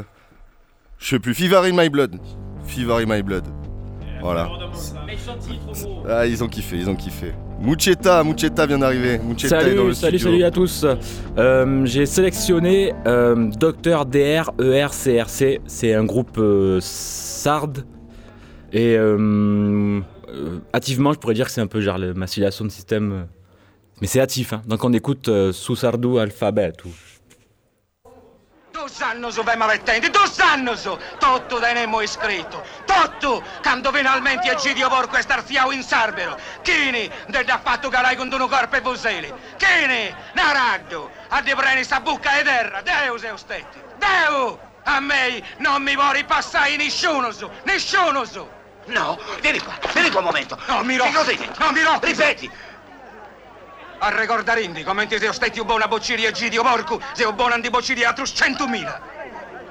je sais plus, Fever in My Blood. Fever in My Blood. Voilà. Ah, ils ont kiffé, ils ont kiffé. Mucheta, Mucheta vient d'arriver. Mucheta est dans le Salut, salut, studio. salut à tous. Euh, J'ai sélectionné euh, Dr DR ERCRC. C'est un groupe euh, sarde. Et euh, hâtivement, je pourrais dire que c'est un peu genre le Sound System. euh, Mais c'est hâtif. hein. Donc on écoute sous sardu alphabet. ou- Tu sanno su Vema Vettenti, tu sanno su! Tutto tenemmo iscritto! Tutto! Quando finalmente Egidio Porco è starfiao in Sarbero! Chini, de da fatto che l'hai con un corpo e fuseli! Chini, Naragdo! A di preni sta bucca di terra! Deu se stetti! Deu! A me non mi vuoi passare nessuno su! Nessuno su! No, vieni qua, vieni qua un momento. No, mi Che cosa hai detto? No, mi rompi! Ripeti. A ricordare indi come ti sei stetti un buona bocciri Egidio Porco, sei un buon di bocciri altri centomila!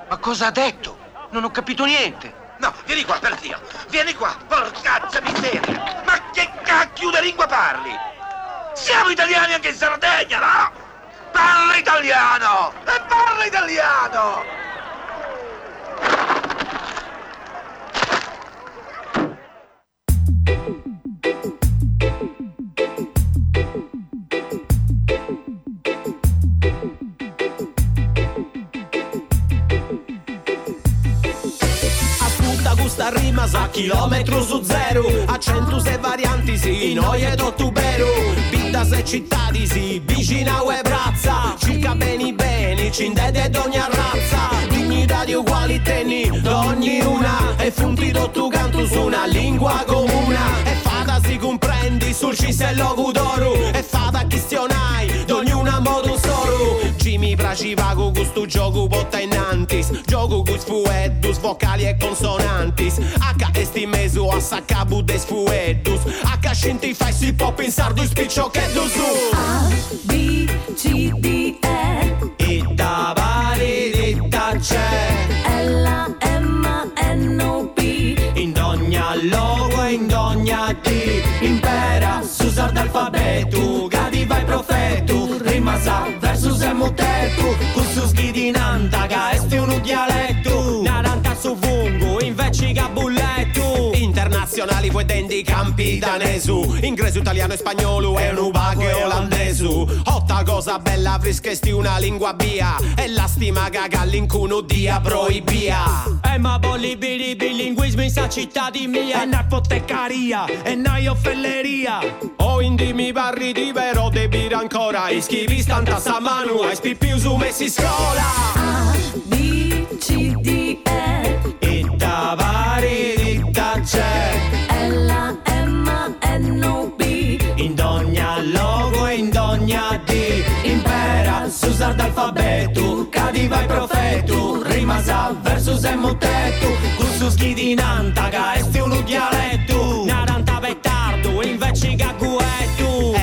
Ma cosa ha detto? Non ho capito niente. No, vieni qua, per Dio. Vieni qua, porcazza miseria. Ma che cacchio di lingua parli? Siamo italiani anche in Sardegna, no? Parla italiano! E parla italiano! sta rima a chilometro su zero. Accentus se varianti sì, noie ed ottubero. Pindas e cittadi sì, vicina o e brazza Circa beni beni, cindede d'ogni razza Dignità di uguali tenni, d'ogni una. E funti su una lingua comuna. E fata si comprendi sul cisello gudoro E fata chi stionai ci vago gusto gioco botta in antis. Gioco cus fueddus, vocali e consonantis. H estimeso a saccabu budes fueddus H scintifai si può pensar due su. A, B, C, D, E. Itta validità c'è. L, M, N, O, P. In ogni logo e in ogni T Impera, su alfabeto Poi dendi campi danesu. Ingreso italiano e spagnolo e un bug olandesu. Otta cosa bella freschesti una lingua via E la stima gaga all'incuno dia proibia. E ma bolli bili bilinguismo in sa città di mia. E narcotecaria e naiofelleria O indi mi barri di vero debire ancora. Ischivi stanta sa manu Ai spipiu su messi scola. A, B, C, D, E E usar d'alfabetu Cadiva il profetu Rimasa versus e mutetu Cursus chi dinanta Ca esti unu dialetto Naranta bettardu Invece ca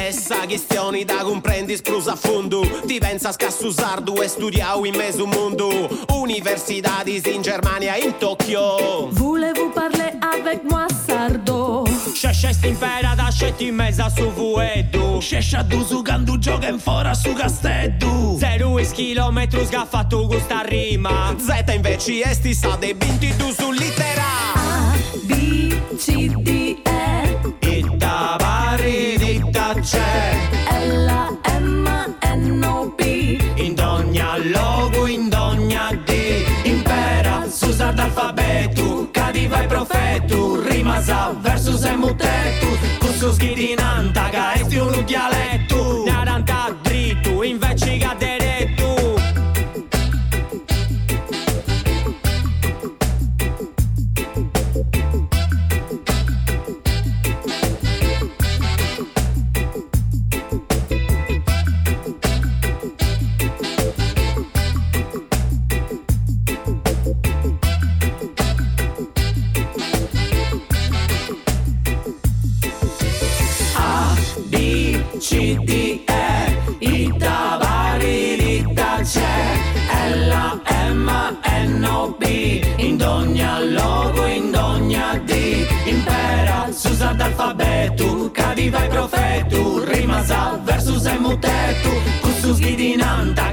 Essa questioni da comprendi sprus a fondo Ti pensas ca E studiau in mesu mondo Universidades in Germania in Tokyo. Volevo parlare parler avec moi sardo. Scescesti impera da scetti in mezzo su vuedo Scescia du su candu gioca in fora su casteddu Zero chilometri sgaffato questa rima. Z invece esti sa dei binti tu su littera A, B, C, D, E. Da vari ditta c'è. L, M, N, O, P. In ogni logo, in ogni D. Impera s'usar d'alfabeto. Cadi vai profetul Rimazau versus emutetul Cu sus ghidinan, taga estiul dialect alfabeto, caviva e profetu, rimas ao versus e mutetu, cursus ghi dinanta,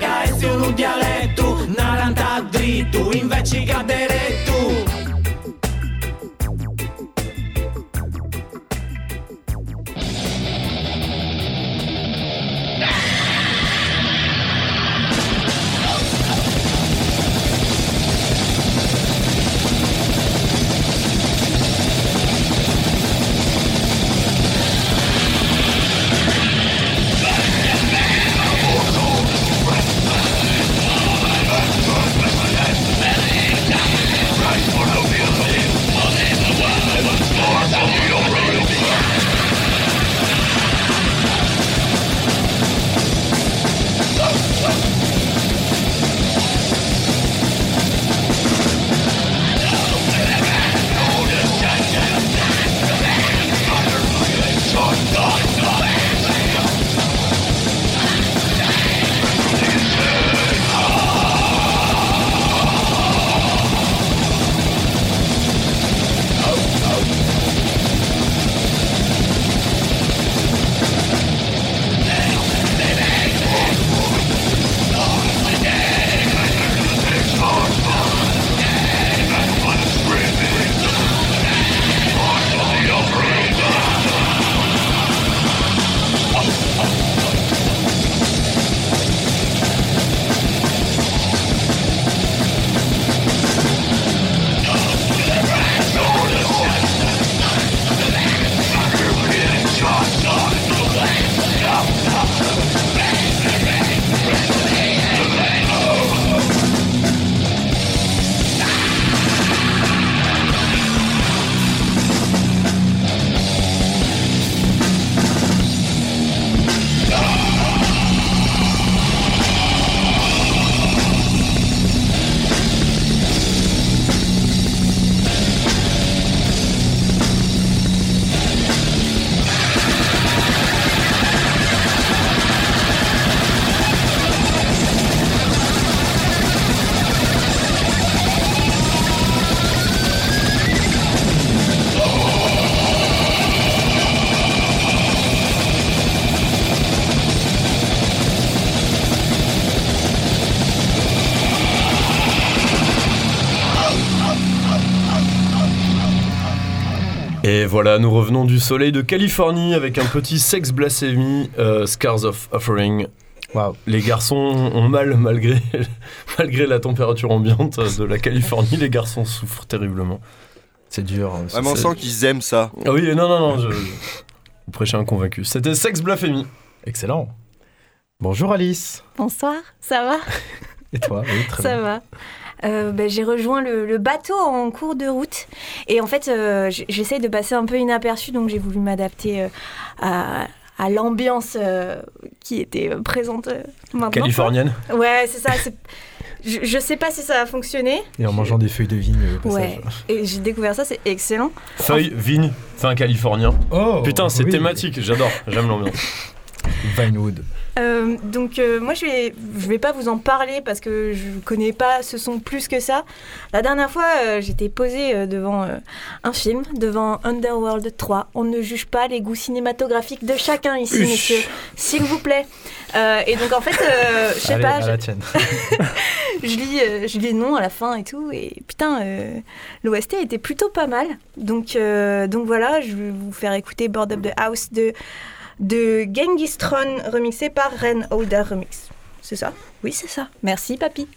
no dialettu, naranta dritto, invece cadere Et voilà, nous revenons du soleil de Californie avec un petit sex blasphemy, euh, Scars of Offering. Les garçons ont mal malgré, [LAUGHS] malgré la température ambiante de la Californie, les garçons souffrent terriblement. C'est dur. hein, Vraiment, on sent qu'ils aiment ça. Ah oui, non, non, non, je... vous prêchez un convaincu. C'était sex blasphemy. Excellent. Bonjour Alice. Bonsoir, ça va? Et toi? Oui, très Ça bien. va. Euh, ben, j'ai rejoint le, le bateau en cours de route et en fait euh, j- j'essaye de passer un peu inaperçu donc j'ai voulu m'adapter euh, à, à l'ambiance euh, qui était présente maintenant. Californienne. Ouais c'est ça. c'est- Je, je sais pas si ça va fonctionner. Et en mangeant des feuilles de vigne au passage. Ouais. Et j'ai découvert ça, c'est excellent. Feuille, vigne, fin californien. Oh, Putain, c'est oui. thématique, j'adore, j'aime l'ambiance. Vinewood. Euh, donc euh, moi je vais je vais pas vous en parler parce que je connais pas ce son plus que ça. La dernière fois euh, j'étais posée euh, devant euh, un film, devant Underworld 3. On ne juge pas les goûts cinématographiques de chacun ici, Huch. messieurs, s'il vous plaît. Euh, et donc en fait, euh, je sais Allez, pas, [LAUGHS] je, lis euh, je lis le nom à la fin et tout et putain euh, l'OST était plutôt pas mal. Donc euh, donc voilà, je vais vous faire écouter Board of the House de de Genghis Tron remixé par Ren Holder Remix. C'est ça? Oui, c'est ça. Merci, papy.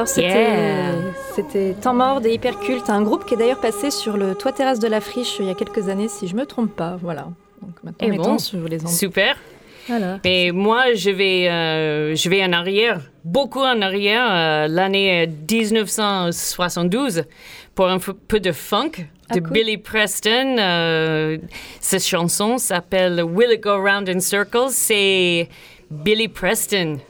Alors c'était yeah. Euh, temps mort des Hypercultes, un groupe qui est d'ailleurs passé sur le toit terrasse de la friche il y a quelques années, si je me trompe pas. Voilà. Donc maintenant, eh bon. Super. Mais moi, je vais, euh, je vais en arrière, beaucoup en arrière, euh, l'année 1972, pour un peu de funk ah, de. Billy Preston. Euh, cette chanson s'appelle Will It Go Round in Circles. C'est Billy Preston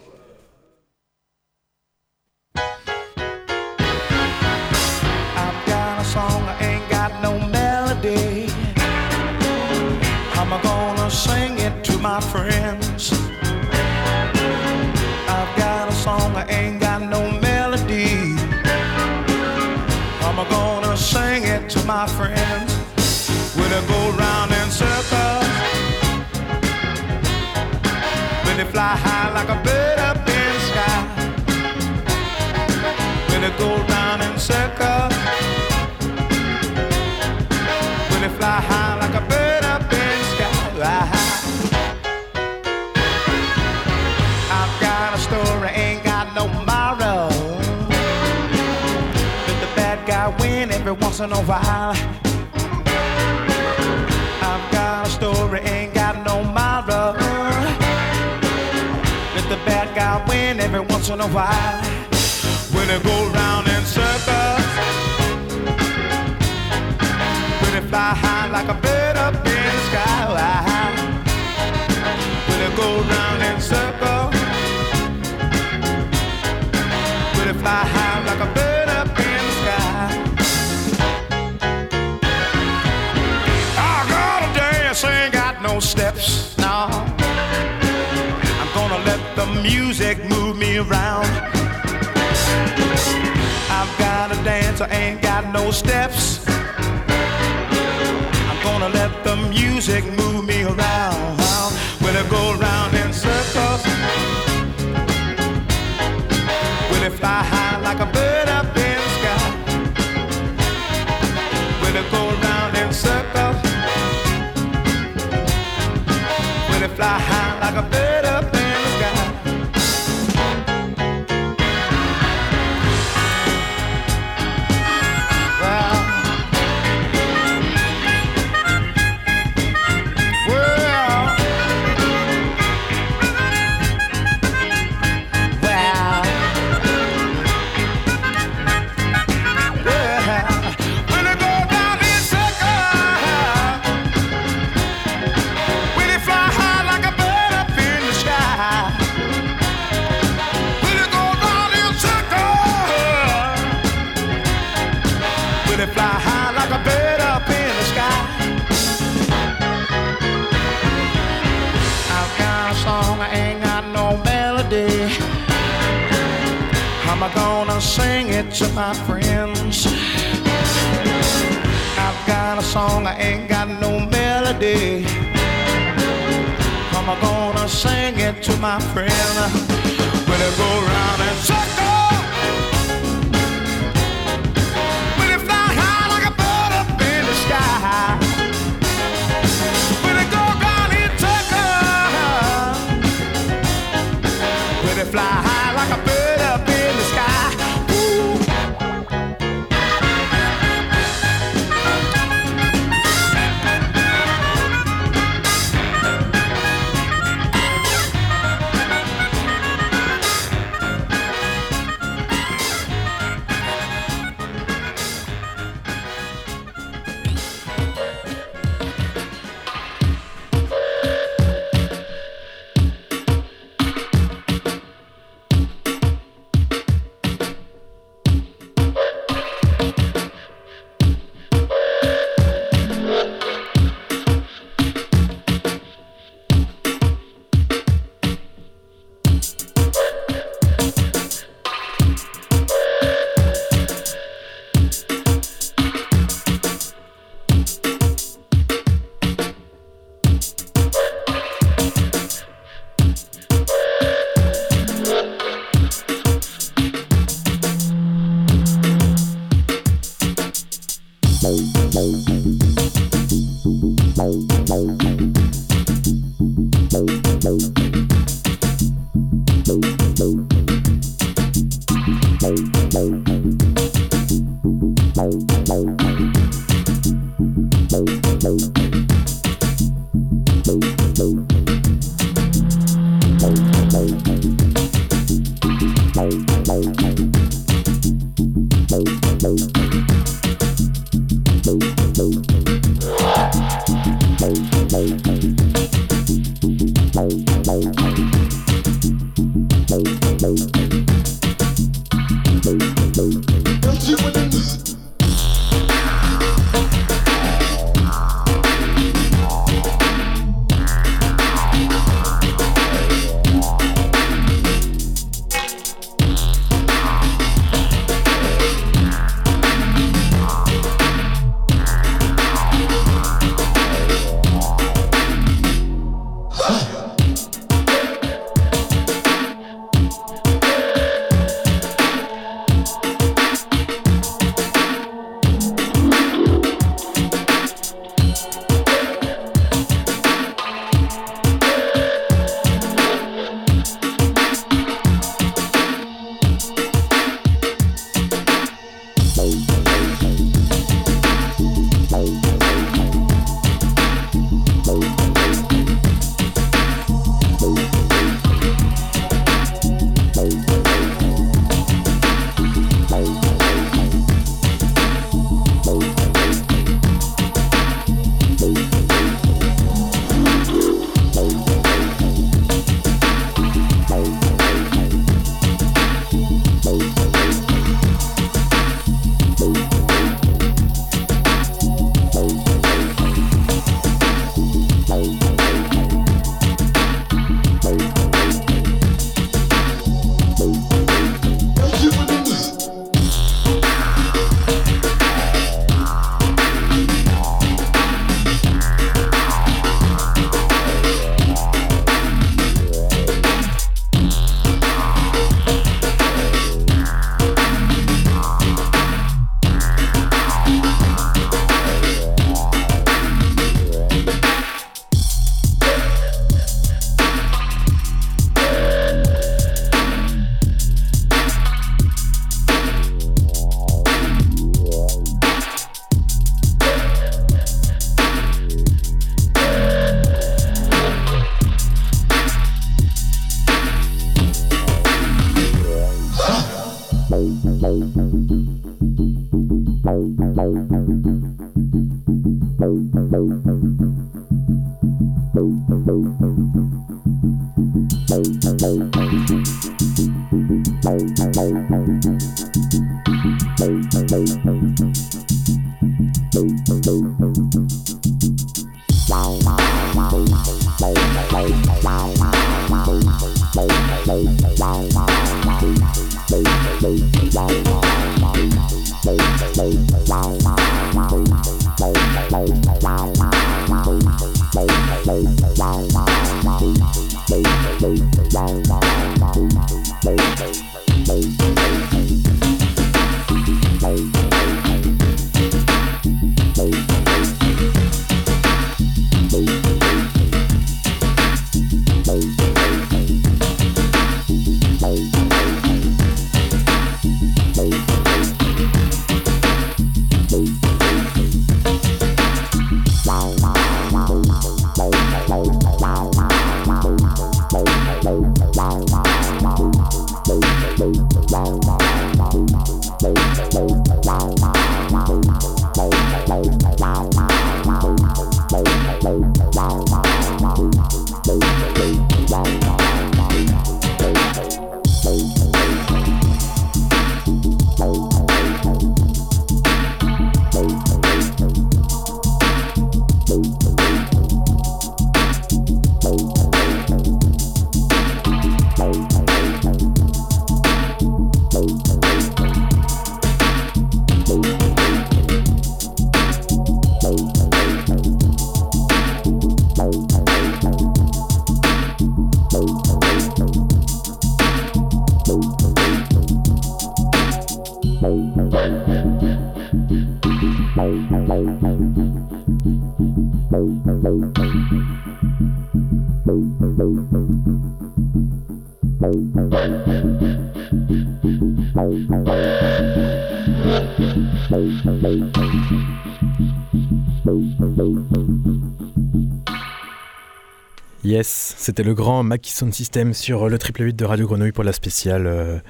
c'était le grand Mackie System sur le triple 8 de Radio Grenouille pour la spéciale euh,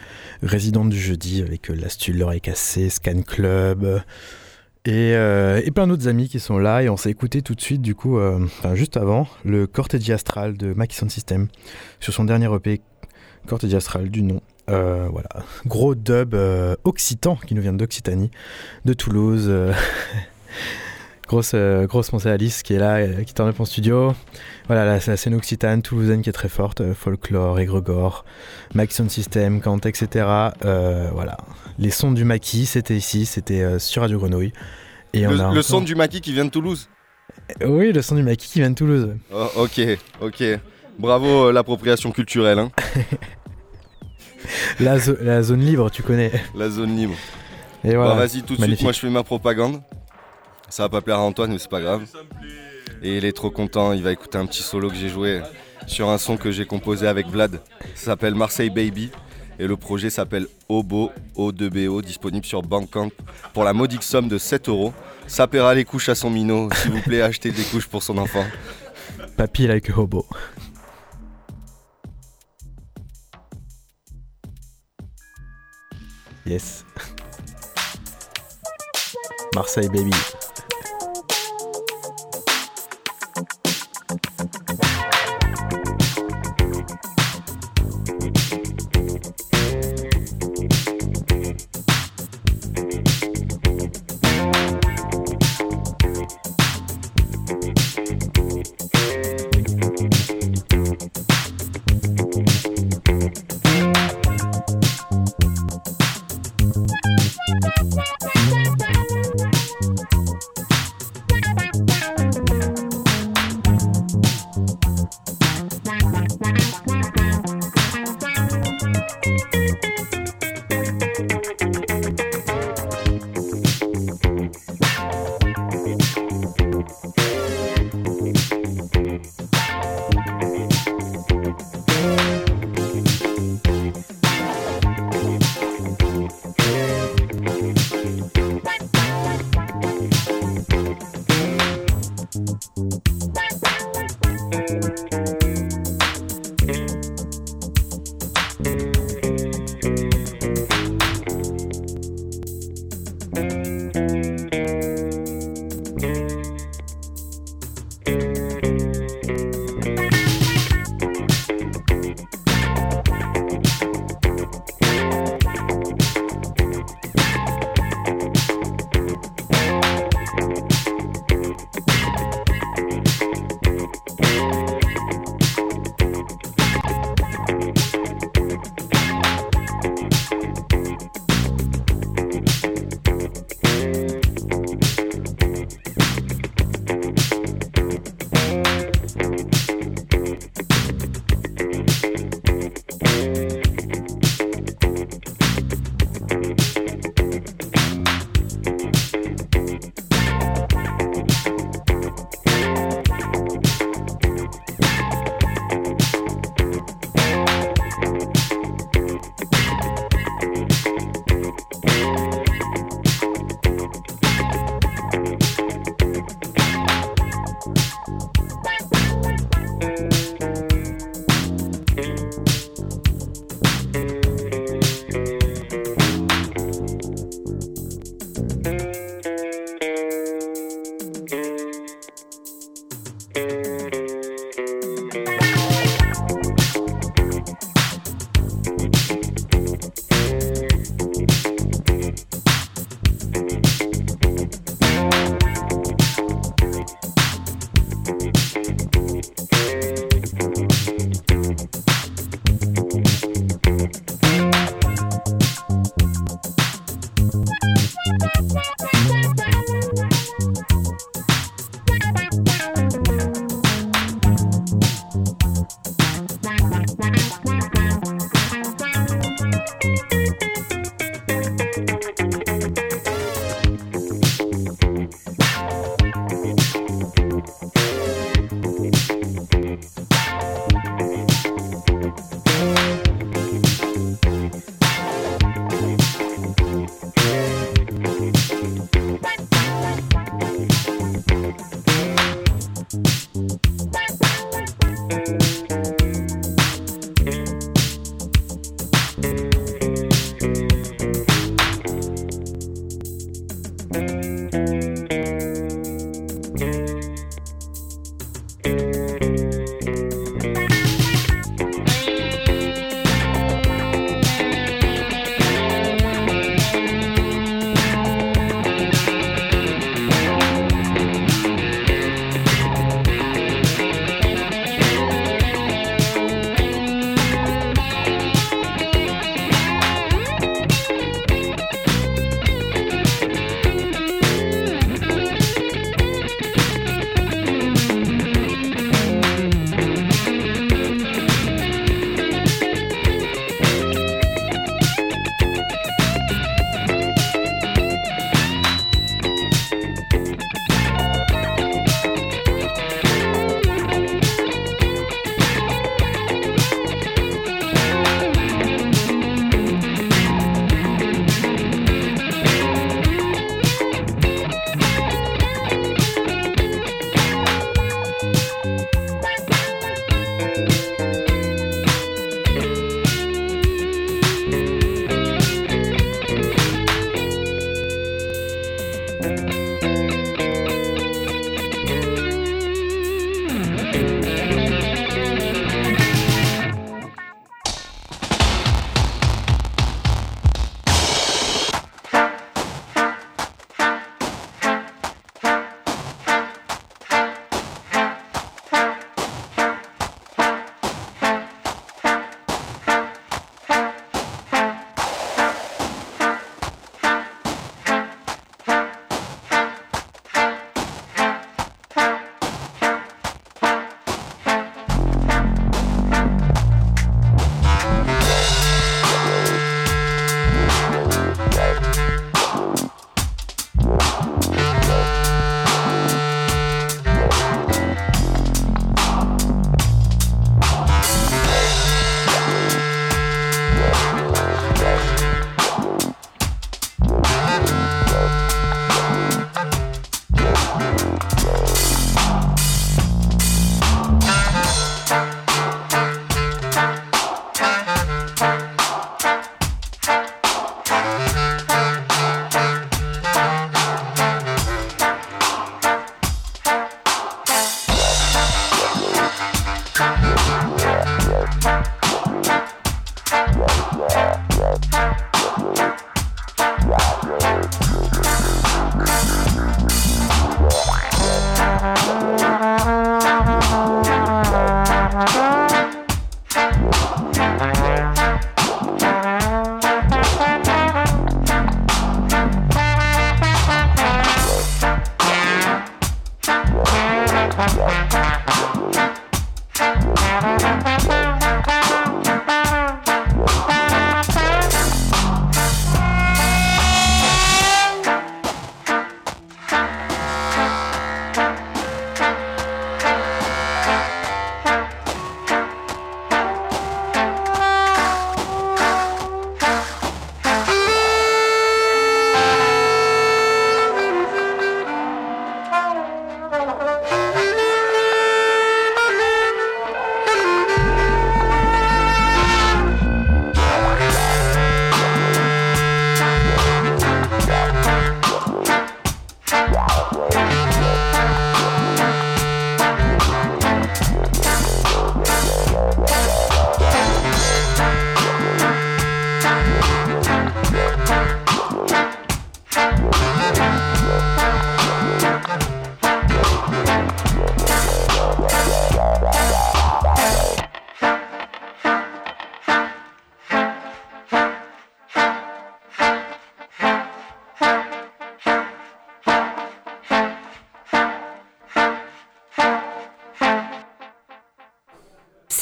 résidente du jeudi avec euh, l'Astul, l'oreille cassée, Scan Club euh, et, plein d'autres amis qui sont là. Et on s'est écouté tout de suite, du coup, juste avant, le Cortegi Astral de Mackie System sur son dernier EP, Cortegi Astral du nom. Voilà, gros dub occitan qui nous vient d'Occitanie, de Toulouse. [LAUGHS] grosse, euh, grosse pensée à Alice qui est là, euh, qui tourne up en studio. Voilà, là, c'est la scène occitane, toulousaine qui est très forte, euh, folklore, égrégore, Mac Sound System, Kant, etc. Voilà, les sons du maquis, c'était ici, c'était sur Radio Grenouille. Et on Le, a le son du maquis qui vient de Toulouse Oui, le son du maquis qui vient de Toulouse. Oh, Ok, ok. Bravo euh, l'appropriation culturelle. Hein. [LAUGHS] La, zo- la zone libre, tu connais. La zone libre. Et voilà. Vas-y, tout de Magnifique. suite, moi je fais ma propagande. Ça va pas plaire à Antoine, mais c'est pas grave. Et il est trop content, il va écouter un petit solo que j'ai joué sur un son que j'ai composé avec Vlad. Ça s'appelle Marseille Baby. Et le projet s'appelle Obo, O2BO, disponible sur Bandcamp pour la modique somme de 7 euros. Ça paiera les couches à son minot. S'il vous plaît, achetez des couches pour son enfant. Papy like a hobo. Yes. Marseille baby.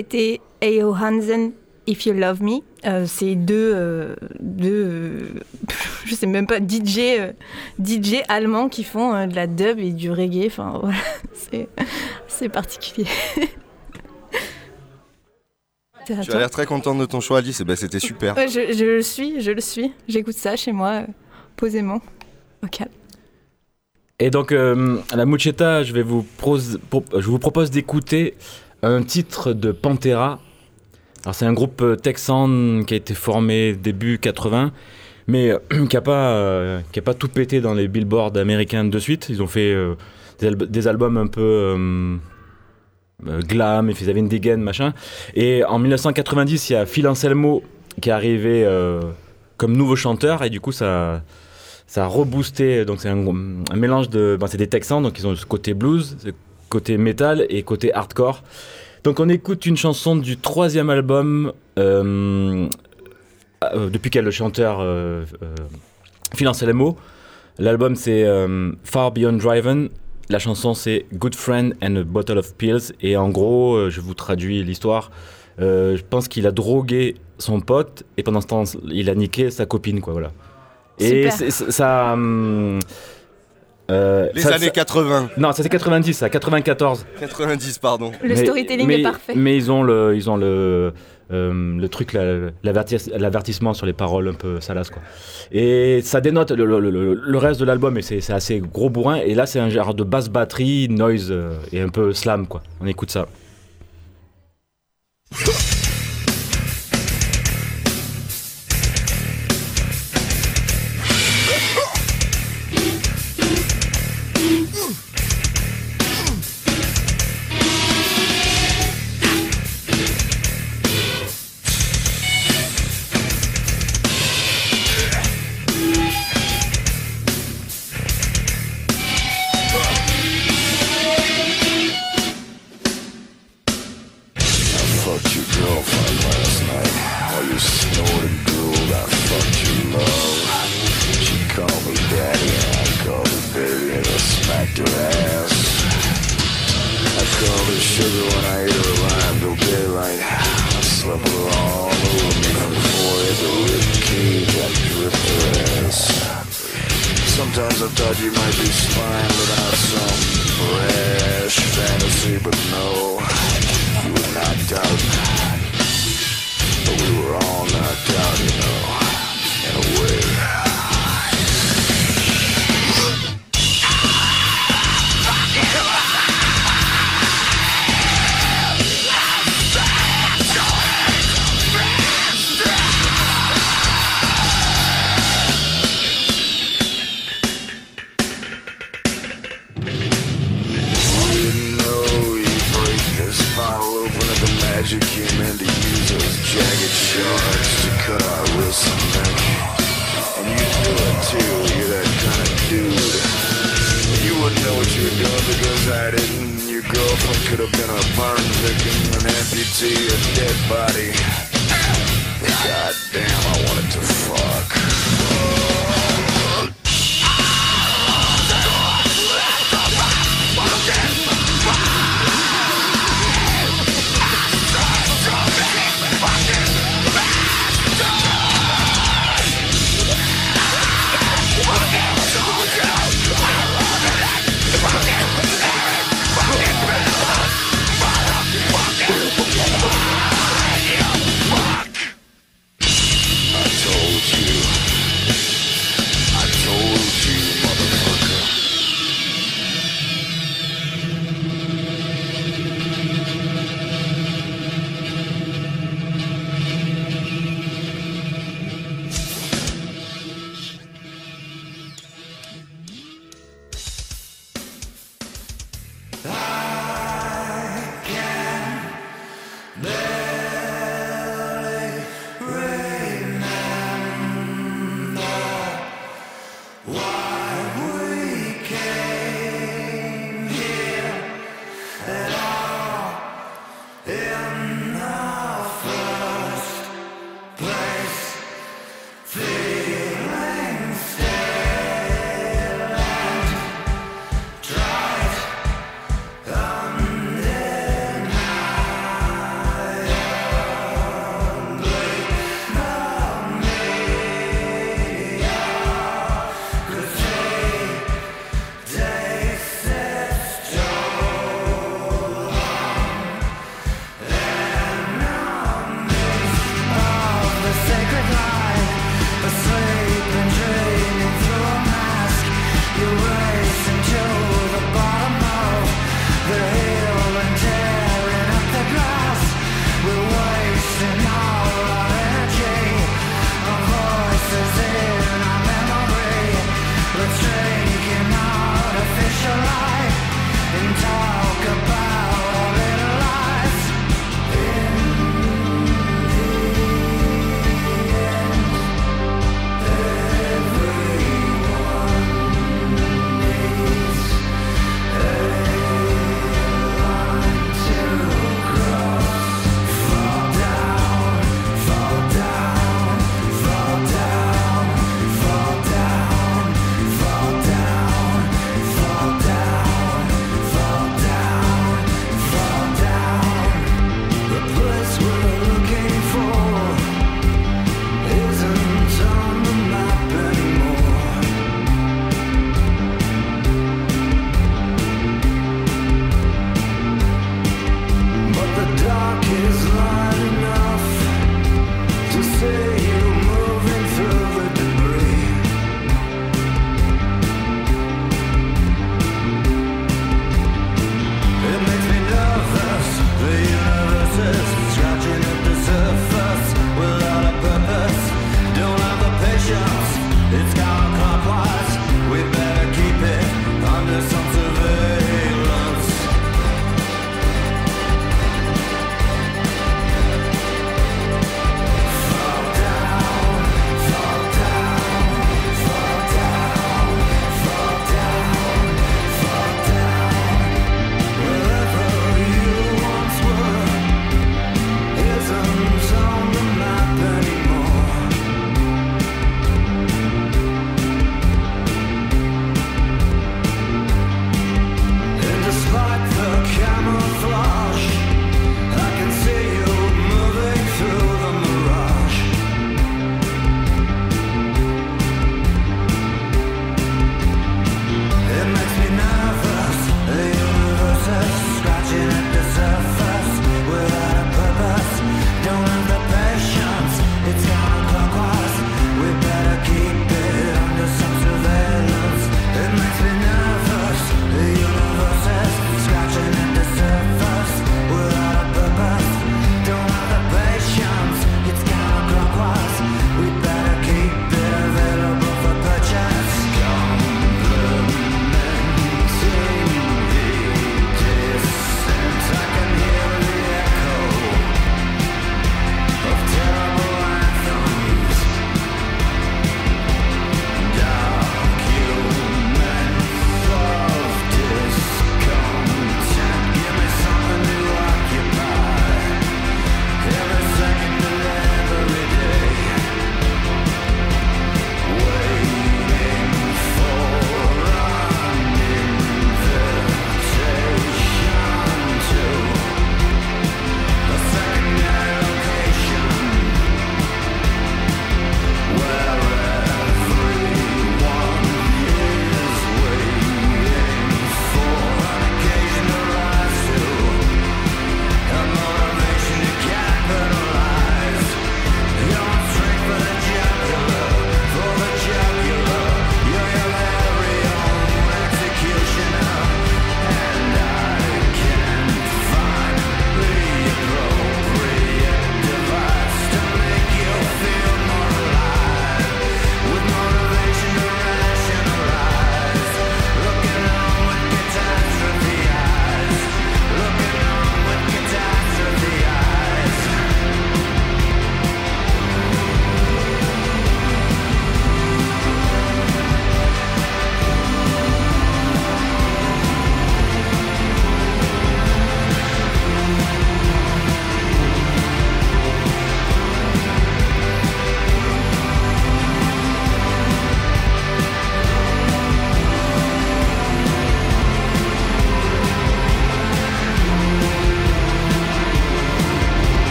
C'était Eo Hansen, If You Love Me. Euh, c'est deux, euh, deux euh, [LAUGHS] je sais même pas, DJ, euh, DJ allemands qui font euh, de la dub et du reggae. Enfin, [LAUGHS] voilà, c'est, c'est particulier. [LAUGHS] Tu as l'air très contente de ton choix, Alice. Et ben, c'était super. Ouais, je, je le suis, je le suis. J'écoute ça chez moi, euh, posément, au calme. Et donc, euh, à la Mucheta, je, vais vous pro- je vous propose d'écouter un titre de Pantera. Alors, c'est un groupe euh, texan qui a été formé début 80, mais euh, [CLEARS THROAT] qui n'a pas, euh, qui a pas tout pété dans les billboards américains de suite. Ils ont fait des, alb- des albums un peu glam, ils avaient une dégaine, machin. Et en 1990, il y a Phil Anselmo qui est arrivé comme nouveau chanteur, et du coup, ça ça a reboosté. Donc c'est un, mélange de. ben, c'est des Texans, donc ils ont ce côté blues, côté metal et côté hardcore. Donc on écoute une chanson du troisième album. euh, euh, depuis a le chanteur euh, euh, Phil Anselmo. L'album c'est euh, Far Beyond Driven. La chanson c'est Good Friend and a Bottle of Pills. Et en gros, je vous traduis l'histoire. Je pense qu'il a drogué son pote et pendant ce temps, il a niqué sa copine, quoi, voilà. Et Super. ça. hum, euh, Les ça- années ça- 80. Non, ça c'est 90, ça, 94. 90, pardon. Le storytelling mais- est parfait. Mais ils ont le, ils ont le, euh, le truc, la- l'avertis- l'avertissement sur les paroles un peu salaces, quoi. Et ça dénote le, le- le- le reste de l'album, et c'est c'est assez gros bourrin. Et là, c'est un genre de basse batterie, noise euh, et un peu slam, quoi. On écoute ça.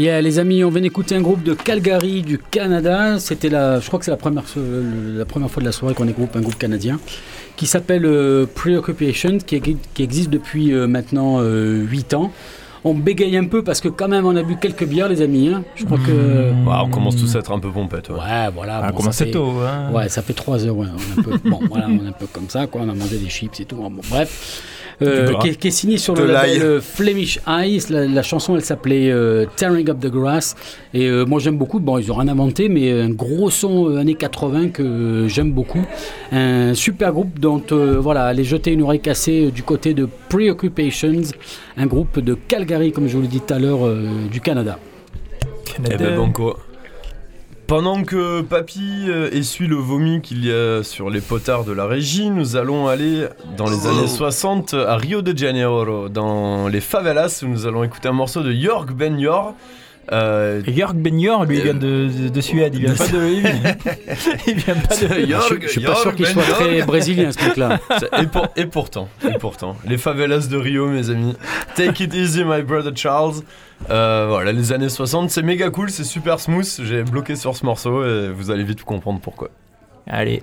Yeah, les amis, on vient d'écouter un groupe de Calgary du Canada. C'était la, je crois que c'est la première, euh, la première fois de la soirée qu'on écoute un groupe canadien qui s'appelle euh, Preoccupation, qui, qui existe depuis euh, maintenant 8 ans. On bégaye un peu parce que quand même on a bu quelques bières les amis. hein. Je crois que... Ouais, on commence tous à être un peu pompette. Ouais, voilà. Ah, bon, commence ça fait- tôt. Hein. Ouais, ça fait 3 heures. Ouais, on est un peu, bon, voilà, on est un peu comme ça, quoi. On a mangé des chips et tout. Bon, bref. Euh, qui, est, qui est signé sur De le label euh, Flemish Eyes. La, la chanson, elle s'appelait euh, Tearing Up the Grass. Et euh, moi, j'aime beaucoup. Bon, ils ont rien inventé, mais un gros son euh, années 80 que euh, j'aime beaucoup. Un super groupe dont, euh, voilà, allez jeter une oreille cassée du côté de Preoccupations, un groupe de Calgary, comme je vous l'ai dit tout à l'heure, euh, du Canada. Eh ben banco. Pendant que Papy euh, essuie le vomi qu'il y a sur les potards de la régie, nous allons aller dans les années 60 à Rio de Janeiro, dans les favelas, où nous allons écouter un morceau de York Ben Yor. Euh, Jörg lui, il vient de, de, de Suède, il vient pas de. Il vient, [LAUGHS] il vient pas de. Jorg- je suis pas sûr qu'il Ben soit très brésilien, ce mec-là. Et, pour- et pourtant, et pourtant, les favelas de Rio, mes amis. Take it easy, my brother Charles. Euh, voilà, les années 60, c'est méga cool, c'est super smooth. J'ai bloqué sur ce morceau et vous allez vite comprendre pourquoi. Allez.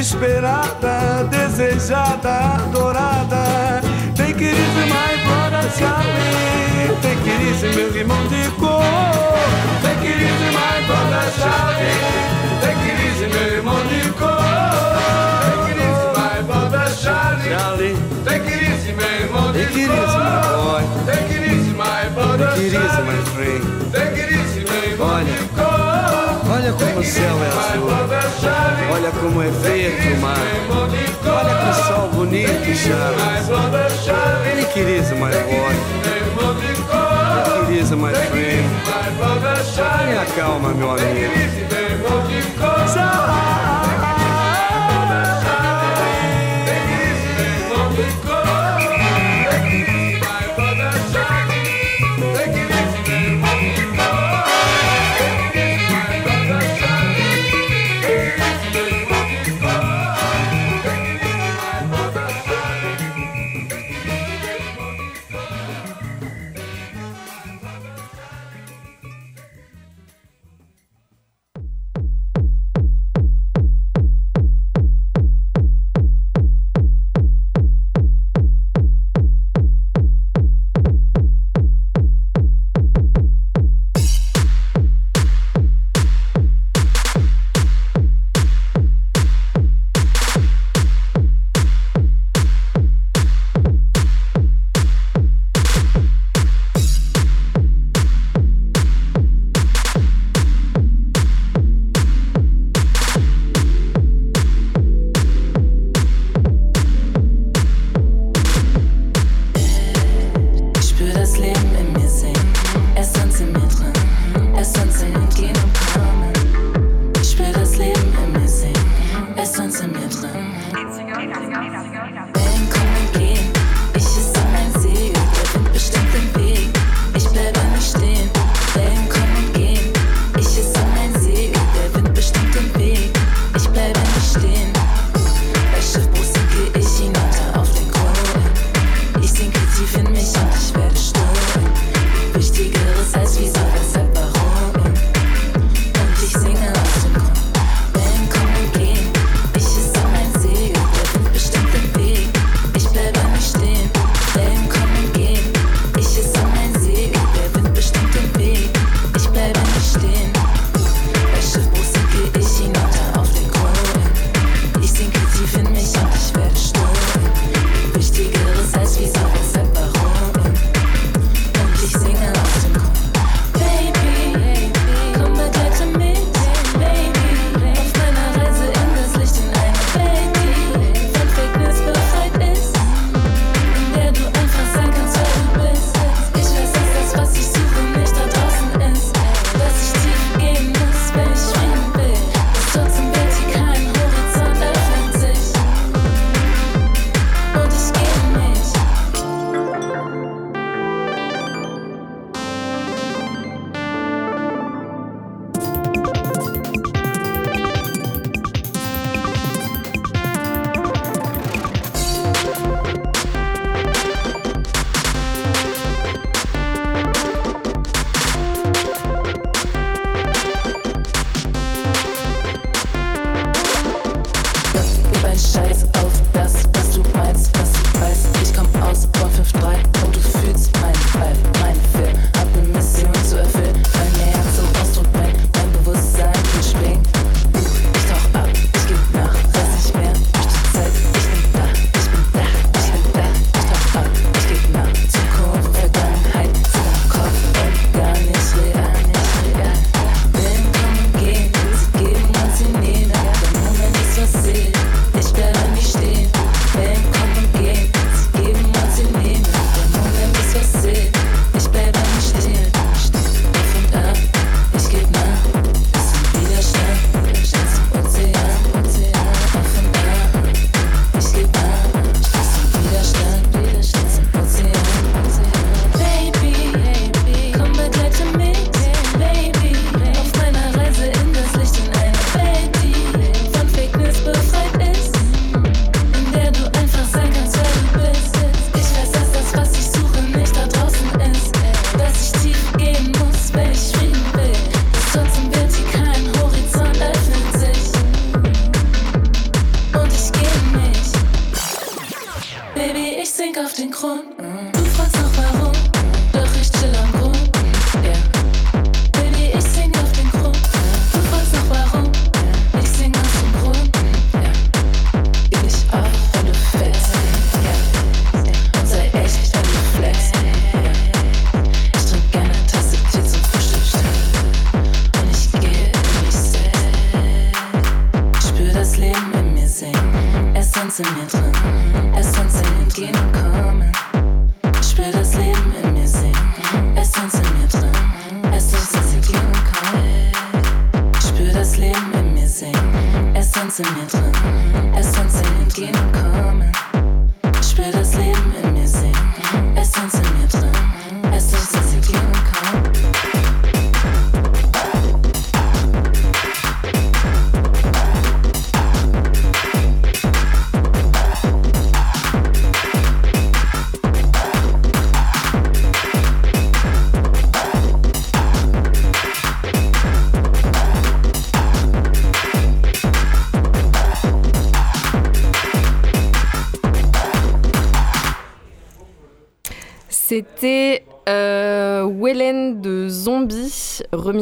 esperada, desejada, adorada. Take it easy, my brother Charlie, take it easy, meu irmão de cor. Take it easy, my brother Charlie, take it easy, meu irmão de cor. Take it easy, my brother Charlie, Charlie. take it easy, meu irmão de Take it cor. easy, my boy. Take it easy, my brother Take it easy, Charlie. my friend. Olha como o céu é azul. Olha como é verde o mar. Olha que sol bonito, easy, my boy. Take it easy, my friend. Tenha calma, meu amigo. C'était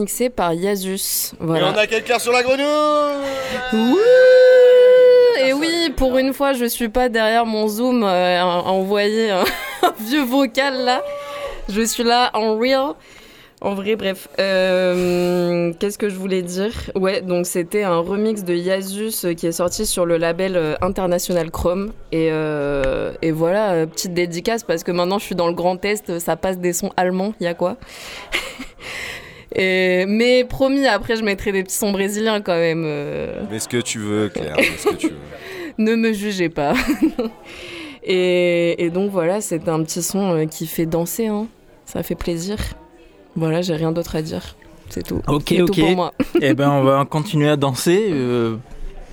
remixé par Yazus. Et Voilà. on a quelqu'un sur la grenouille Wouh Et oui, pour une fois, je suis pas derrière mon Zoom euh, à envoyer [LAUGHS] un, vieux vocal là. Je suis là en real. En vrai, bref. Euh, Qu'est-ce que je voulais dire? Ouais, donc c'était un remix de Yazus euh, qui est sorti sur le label euh, International Chrome. Et, euh, et voilà, petite dédicace parce que maintenant je suis dans le Grand Est, ça passe des sons allemands, y a quoi? Et, mais promis, après je mettrai des petits sons brésiliens quand même. euh, Mais ce que tu veux, Claire, mais ce que tu veux. [LAUGHS] ne me jugez pas. [LAUGHS] et, et donc voilà, c'est un petit son euh, qui fait danser, hein. ça fait plaisir. Voilà, j'ai rien d'autre à dire. C'est tout. Ok, ok. tout pour moi. [LAUGHS] Eh ben, on va continuer à danser. euh,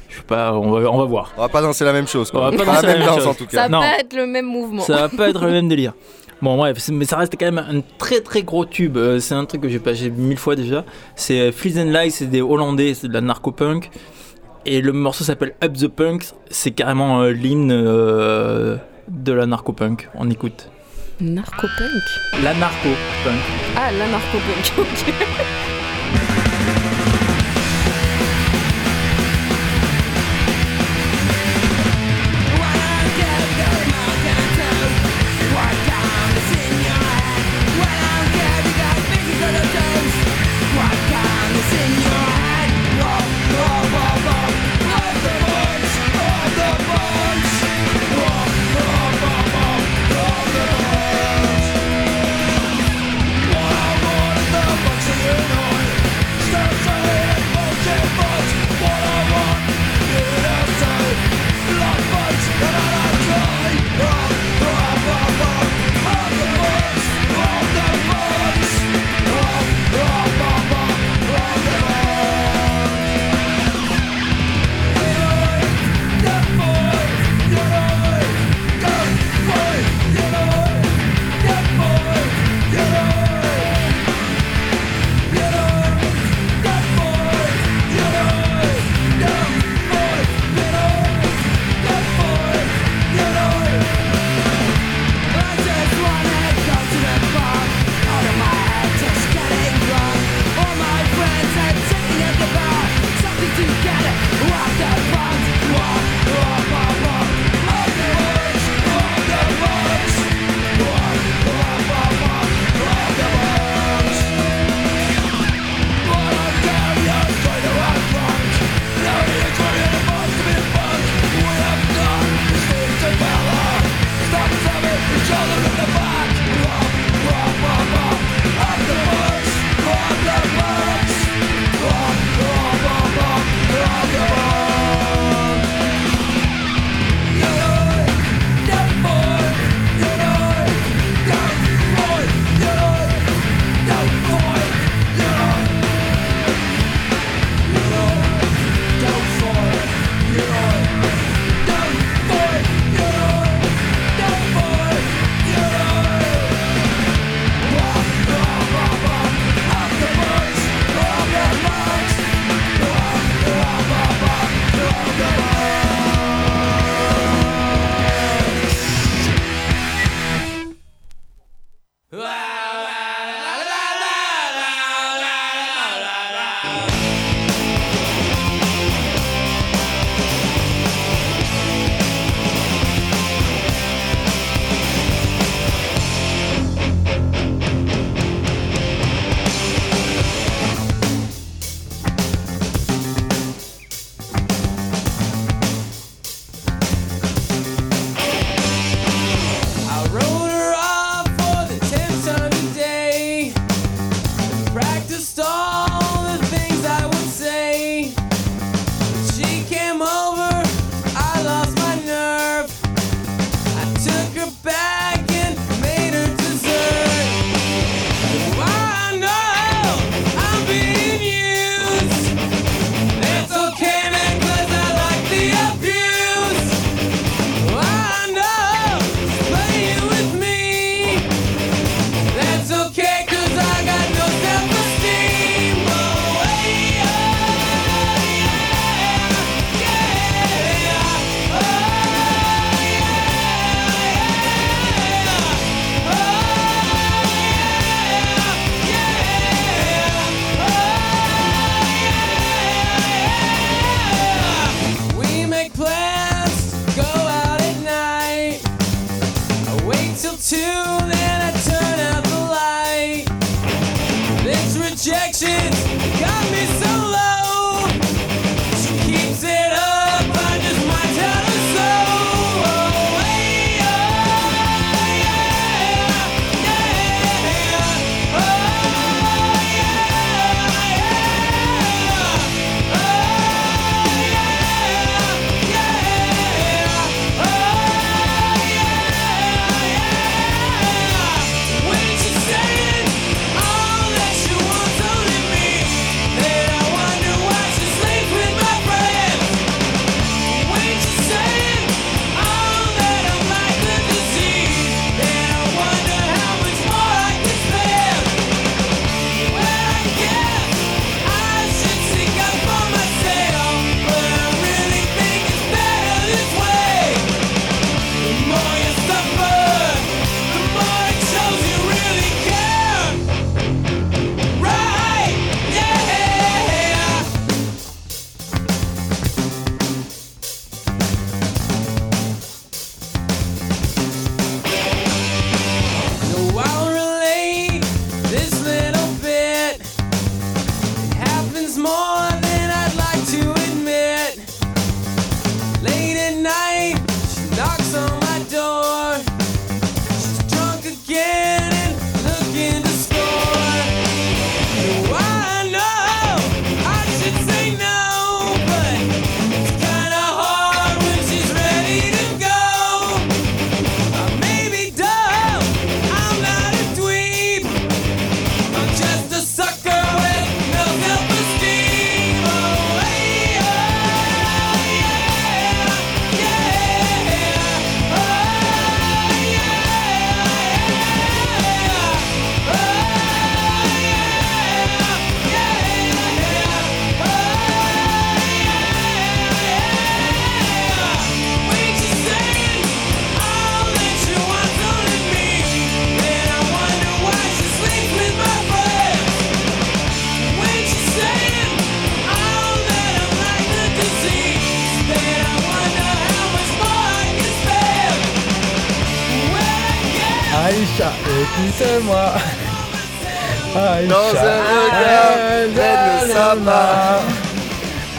je sais pas, on va, on va voir. On va pas danser la même chose, quoi. On va pas Pas danser la la même même danse, chose. en tout Ça cas. va pas être le même mouvement. Ça va pas être le même délire. Bon, bref, mais ça reste quand même un très très gros tube. Euh, C'est un truc que j'ai passé mille fois déjà. C'est euh, Fleas and Lies, c'est des Hollandais, c'est de la narco-punk. Et le morceau s'appelle Up the Punk. C'est carrément euh, l'hymne euh, de la narco-punk. On écoute. Narcopunk? La narco-punk. Ah, la narcopunk, [LAUGHS] ok.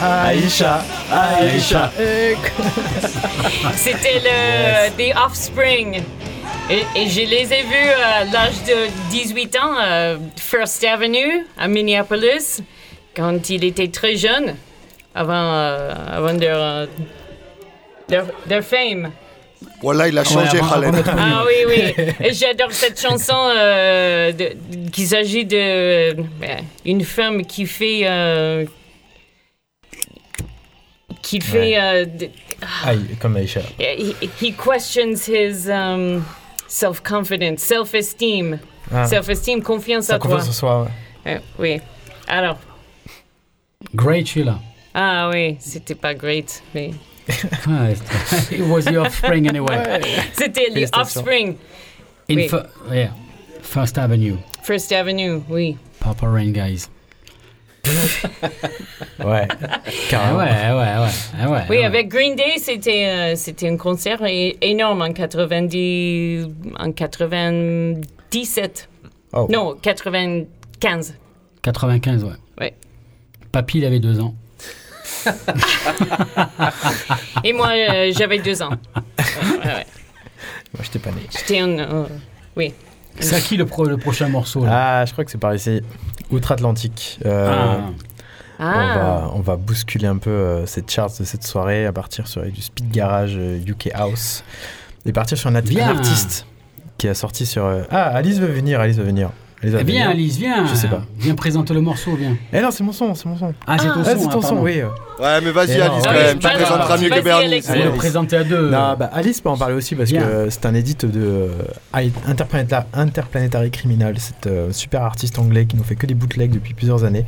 Aïcha, Aïcha. C'était le The Offspring. Et, et je les ai vus à l'âge de 18 ans, à First Avenue, à Minneapolis, quand il était très jeune, avant, euh, avant leur, euh, leur, leur fame. Voilà, il a changé, Khaled. Ah oui, oui. [LAUGHS] J'adore cette chanson euh, s'agit de euh, une femme qui fait. euh, qui fait. euh, de- Aïe, comme Aïcha. he, he questions his um, self-confidence, self-esteem. Ah. Self-esteem, confiance Sa à toi. confiance en soi, ouais. Euh, oui. Alors. Great Sheila. Ah oui, c'était pas great, mais. [LAUGHS] It was the offspring anyway. [LAUGHS] C'était les. Offspring. In Oui. fir- yeah. First Avenue. First Avenue, oui. Purple Rain Guys. [LAUGHS] Ouais. Carrément. Ouais, ouais, ouais. ouais, Oui, ouais. avec Green Day, c'était euh, c'était un concert énorme en 90 en 97. Oh. Non, 95. 95, ouais. Ouais. Papy, il avait deux ans. Et moi, euh, j'avais deux ans. Ouais, ouais. Moi, j'étais pas né. J'étais un. euh, oui. C'est à qui le, pro- le prochain morceau là? Ah, je crois que c'est par ici. Outre-Atlantique. Euh, Ah. On, Ah. va, on va bousculer un peu euh, cette chart de cette soirée à partir sur du speed garage euh, UK House et partir sur un, at- un artiste qui a sorti sur. euh, Ah, Alice veut venir, Alice veut venir. Eh Viens, venir. Alice, viens. Je sais pas. Viens présenter le morceau, viens. Eh non, c'est mon son, c'est mon son. Ah, c'est ton son, c'est ah, ton son, pardon. oui. Ouais, mais vas-y, non, Alice, quand même. Tu présenteras mieux que Bernie. Le présenter à deux. Non, bah, Alice peut en parler aussi parce Viens. que c'est un édite de euh, Interplanetary Criminal, cet euh, super artiste anglais qui nous fait que des bootlegs depuis plusieurs années,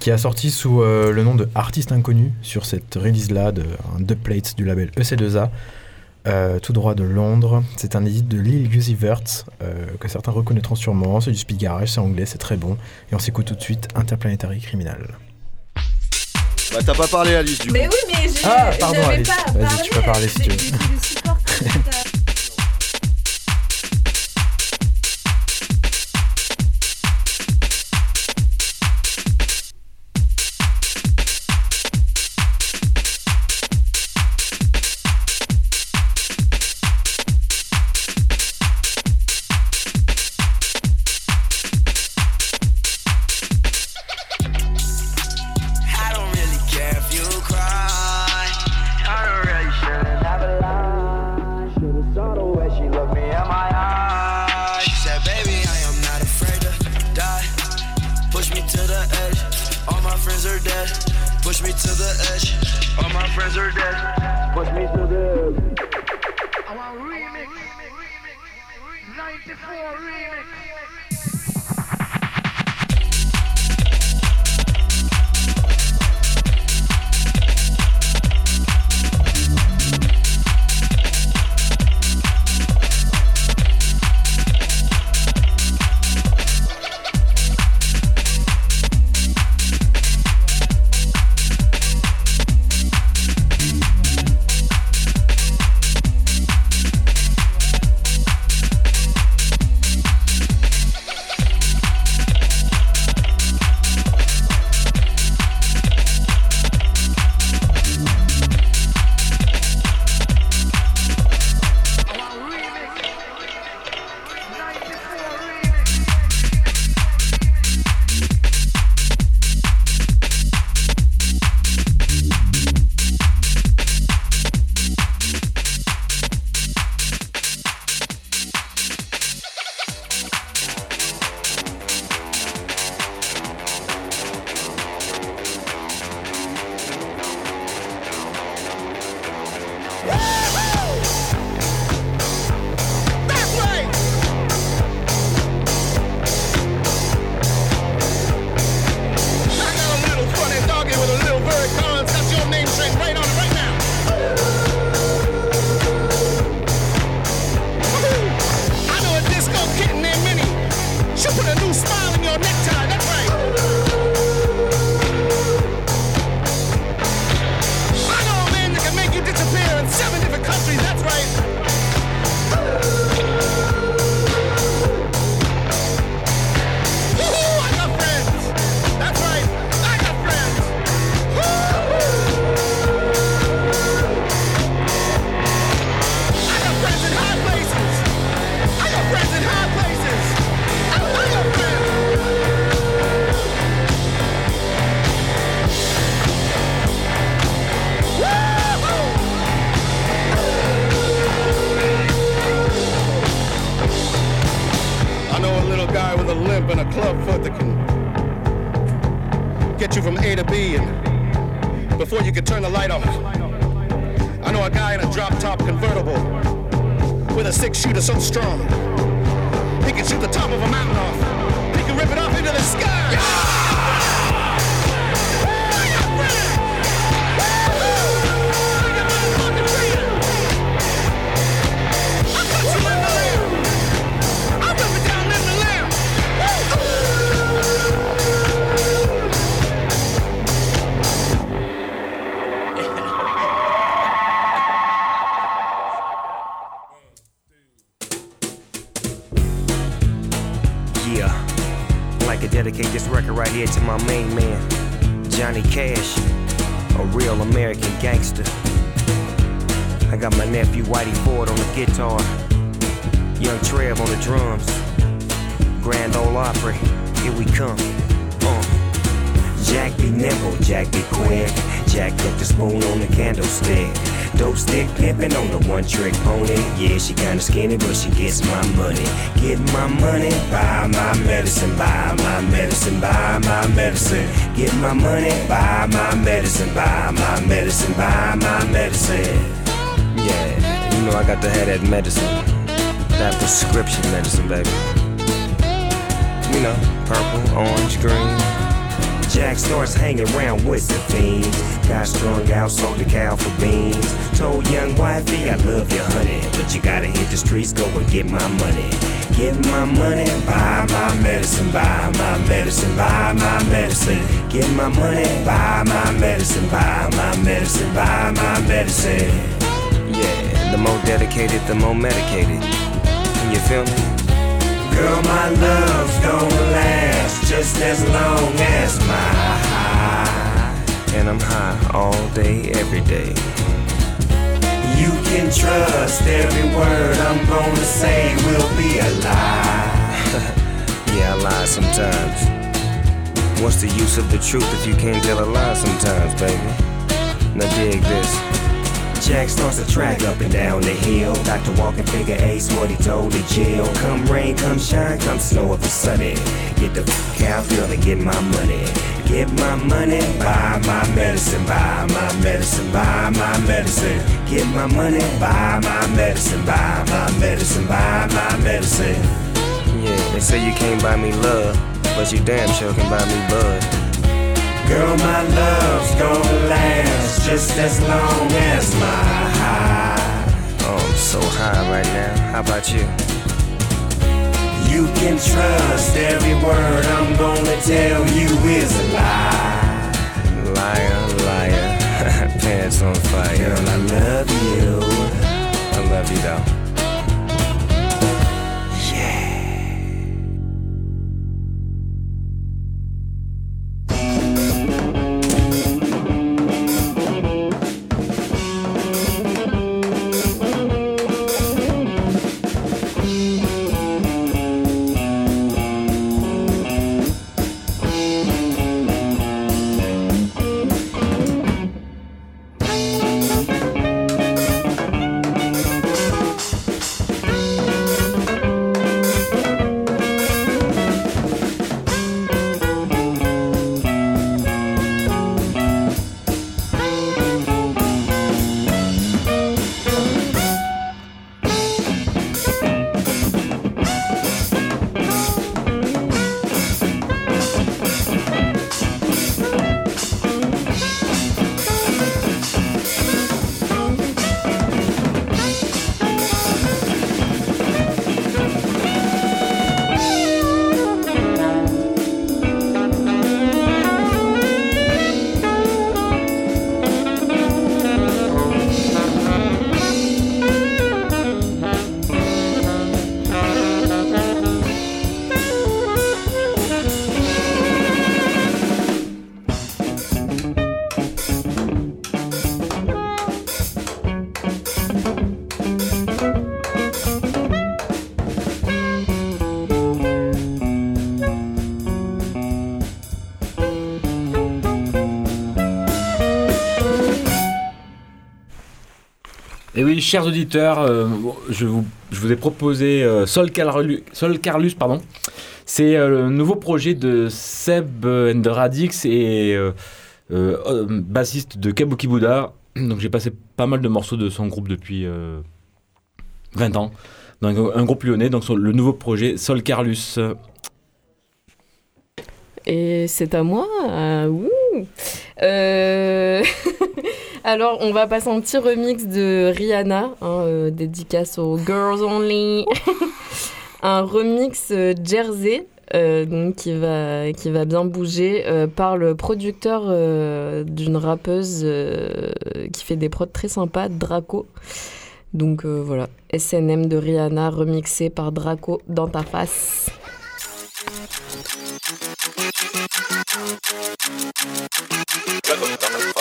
qui a sorti sous euh, le nom de Artiste Inconnu sur cette release-là, de, un dubplate du label EC2A, euh, tout droit de Londres. C'est un édite de Lil Uzi Vert, euh, que certains reconnaîtront sûrement. C'est du speed garage, c'est anglais, c'est très bon. Et on s'écoute tout de suite Interplanetary Criminal. Bah, t'as pas parlé, Alice, du coup. Mais oui, mais j'ai. Ah, pardon, Alice. pas Vas-y, tu peux parler si tu veux. With a six shooter so strong. He can shoot the top of a mountain off. He can rip it off into the sky. Yeah, my main man, Johnny Cash, a real American gangster. I got my nephew Whitey Ford on the guitar, Young Trev on the drums, Grand Ole Opry, here we come. Uh. Jack be nimble, Jack be quick. Jack put the spoon on the candlestick. Dope stick pimpin' on the one trick pony. Yeah, she kinda skinny, but she gets my money. Get my money, buy my medicine, buy my medicine, buy my medicine. Get my money, buy my medicine, buy my medicine, buy my medicine. Yeah, you know I got to have that medicine. That prescription medicine, baby. You know, purple, orange, green. Jack starts hanging around with the fiends. Got strung out, sold the cow for beans. Told young wifey, I love you, honey. But you gotta hit the streets, go and get my money. Get my money, buy my medicine, buy my medicine, buy my medicine. Get my money, buy my medicine, buy my medicine, buy my medicine. Yeah, the more dedicated, the more medicated. You feel me? Girl, my love's gonna last just as long as my high. And I'm high all day, every day. You can trust every word I'm gonna say will be a lie. [LAUGHS] yeah, I lie sometimes. What's the use of the truth if you can't tell a lie sometimes, baby? Now dig this. Jack starts to track up and down the hill. Dr. Walking figure ace what he told the jail. Come rain, come shine, come snow if it's sunny. Get the f out field and get my money. Get my money, buy my medicine, buy my medicine, buy my medicine. Get my money, buy my medicine, buy my medicine, buy my medicine. Yeah, they say you can't buy me love, but you damn sure can buy me bud. Girl, my love's gonna last just as long as my high. Oh, I'm so high right now. How about you? You can trust every word I'm gonna tell you is a lie. Liar, liar, [LAUGHS] pants on fire. Girl, I love you. I love you though. Oui, chers auditeurs, euh, je, vous, ai proposé euh, Sol, Carlu- Sol Carlus, pardon. C'est euh, le nouveau projet de Seb euh, and the Radix et bassiste de Kabuki Buddha. Donc j'ai passé pas mal de morceaux de son groupe depuis euh, 20 ans. Donc un groupe lyonnais, donc le nouveau projet Sol Carlus. Et c'est à moi. Euh, [LAUGHS] Alors, on va passer un petit remix de Rihanna, hein, euh, dédicace aux Girls Only. [LAUGHS] un remix euh, Jersey. euh, donc qui va, qui va bien bouger euh, par le producteur euh, d'une rappeuse qui fait des prods très sympas, Draco. Donc voilà, SNM de Rihanna remixé par Draco dans ta face. Czego tam jest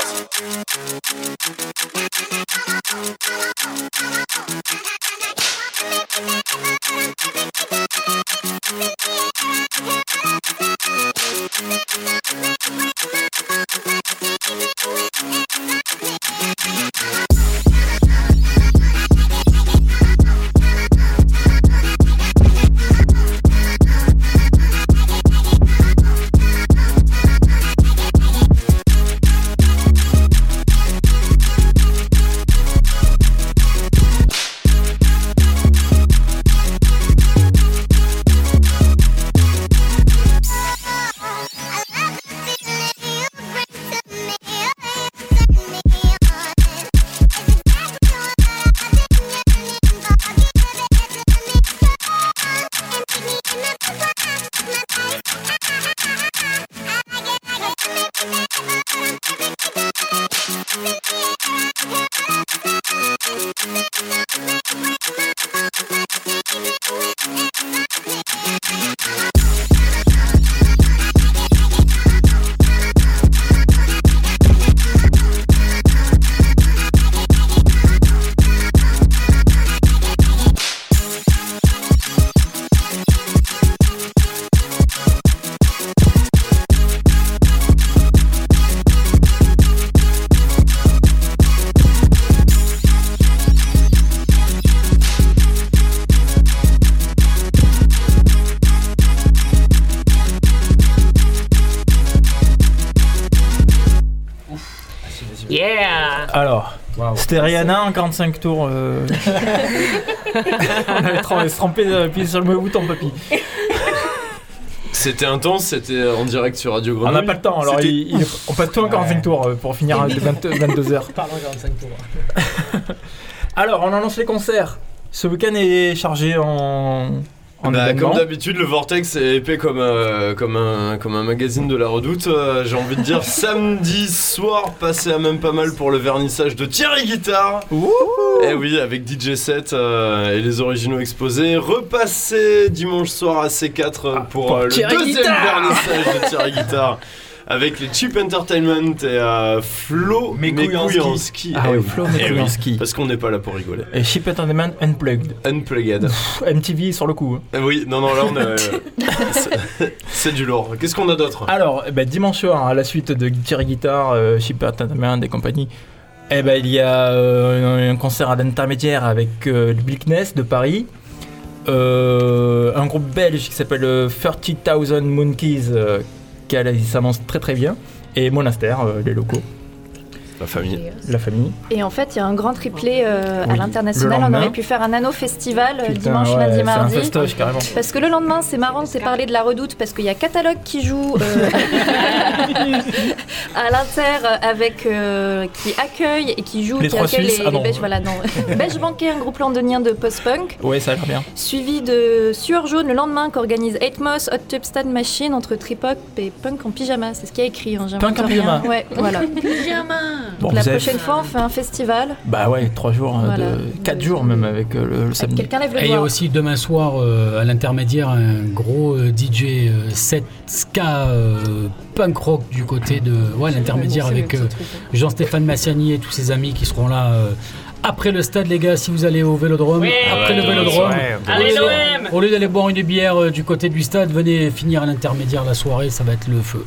Rihanna en 45 tours. euh. [LAUGHS] on avait trempé, trempé euh, sur le bouton, papy. C'était intense, c'était en direct sur Radio On Grenouille. n'a pas le temps, alors C'était- il- il- on passe tout en 45 tours euh, pour finir à 22h. [LAUGHS] Parlons 45 tours. [LAUGHS] Alors, on annonce les concerts. Ce week-end est chargé en, en Bah, comme d'habitude, le Vortex est épais comme, euh, comme, un, comme un magazine de la redoute. Euh, J'ai envie de dire [LAUGHS] samedi soir, passé à même pas mal pour le vernissage de Thierry Guitare. Et oui, avec DJ 7 euh, et les originaux exposés. Repassé dimanche soir à C4 euh, pour, pour euh, le deuxième vernissage de Thierry Guitare. [LAUGHS] Avec les Cheap Entertainment et euh, Flo Mekouyanski. Mekouyanski. Ah Eh oui, Flo Eh oui, Mekouyanski. Parce qu'on n'est pas là pour rigoler. Et Ship Entertainment Unplugged. Unplugged. Pff, MTV sur le coup. hein. Eh Oui, non, non, là on est. [LAUGHS] [LAUGHS] c'est- du lourd. Qu'est-ce qu'on a d'autre? Alors, eh ben, dimanche soir, à la suite de Thierry Guitar, euh, Ship Entertainment et compagnie, eh ben, il y a euh, un concert à l'intermédiaire avec euh, le Blickness de Paris, euh, un groupe belge qui s'appelle euh, 30,000 Monkeys, euh, qui a- qui s'annonce très très bien, et Monastère, euh, les locaux, La famille. la famille. Et en fait, il y a un grand triplé euh, Oui, à l'international. On aurait pu faire un nano festival euh, Putain, dimanche, ouais, lundi, c'est un mardi. festoche, carrément. Parce que le lendemain, c'est marrant, c'est parler de la redoute parce qu'il y a Catalogue qui joue euh, [LAUGHS] à l'Inter avec euh, qui accueille et qui joue, Les qui Trois accueille Suisses, les, ah les. Belges. Voilà, non. [LAUGHS] Belge banquet, un groupe londonien de post-punk. Ouais, ça a l'air bien. Suivi de Sueur Jaune le lendemain qu'organise Atmos, Hot Tub Stand Machine entre trip-hop et punk en pyjama. C'est ce qui a écrit. Hein, Punk en pyjama. Ouais, voilà. [LAUGHS] Bon, la avez- prochaine fois, on fait un festival. Bah ouais, 3 jours, Voilà. de 4 jours même avec euh, le, le samedi. Quelqu'un lève le Et il y a aussi demain soir euh, à l'intermédiaire un gros euh, DJ euh, set ska euh, punk rock du côté de ouais, l'intermédiaire avec euh, Jean-Stéphane Massiani et tous ses amis qui seront là euh, après le stade les gars si vous allez au Vélodrome Oui. après Ouais, le Vélodrome ouais. Allez, l'OM. au lieu d'aller boire une bière euh, du côté du stade venez finir à l'intermédiaire la soirée ça va être le feu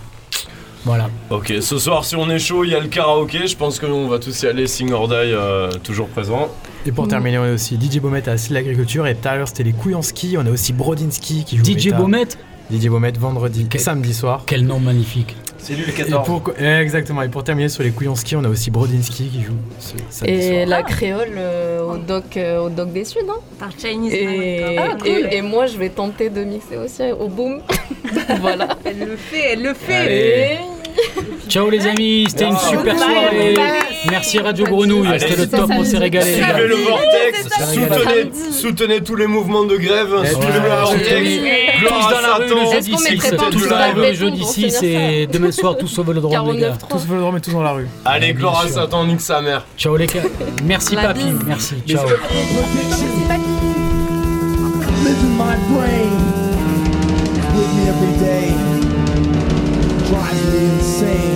voilà Ok, ce soir, si on est chaud, il y a le karaoké. Je pense qu'on va tous y aller. Sing or Die, euh, toujours présent. Et pour terminer, on a aussi DJ Baumet à l'Agriculture et tout à l'heure c'était les couilles en ski. On a aussi Brodinski qui joue. DJ métal. Baumet DJ Baumet vendredi et samedi soir. Quel nom magnifique. C'est lui le Et pour, exactement. Et pour terminer sur les couilles en ski, on a aussi Brodinski qui joue ce samedi Et soir. la créole euh, au doc euh, au doc des Suds, hein Par Chinese et, Ah, cool. et, et moi, je vais tenter de mixer aussi au boom. [LAUGHS] voilà. Elle le fait, elle le fait. Et- [LAUGHS] Ciao les amis, c'était une super Bye, soirée. bye. Merci Radio Grenouille, c'était le top, on s'est régalé. Suivez le Vortex, soutenez, soutenez tous les mouvements de grève, suivez ouais, le Vortex, Tous dans la rue le jeudi 6, tous dans la rue le jeudi 6 et demain soir tous au Vélodrome les gars. Tous au Vélodrome et tous dans la rue. Allez, gloire à Satan, nique sa mère. Ciao les gars. Merci papy, merci. Ciao. sem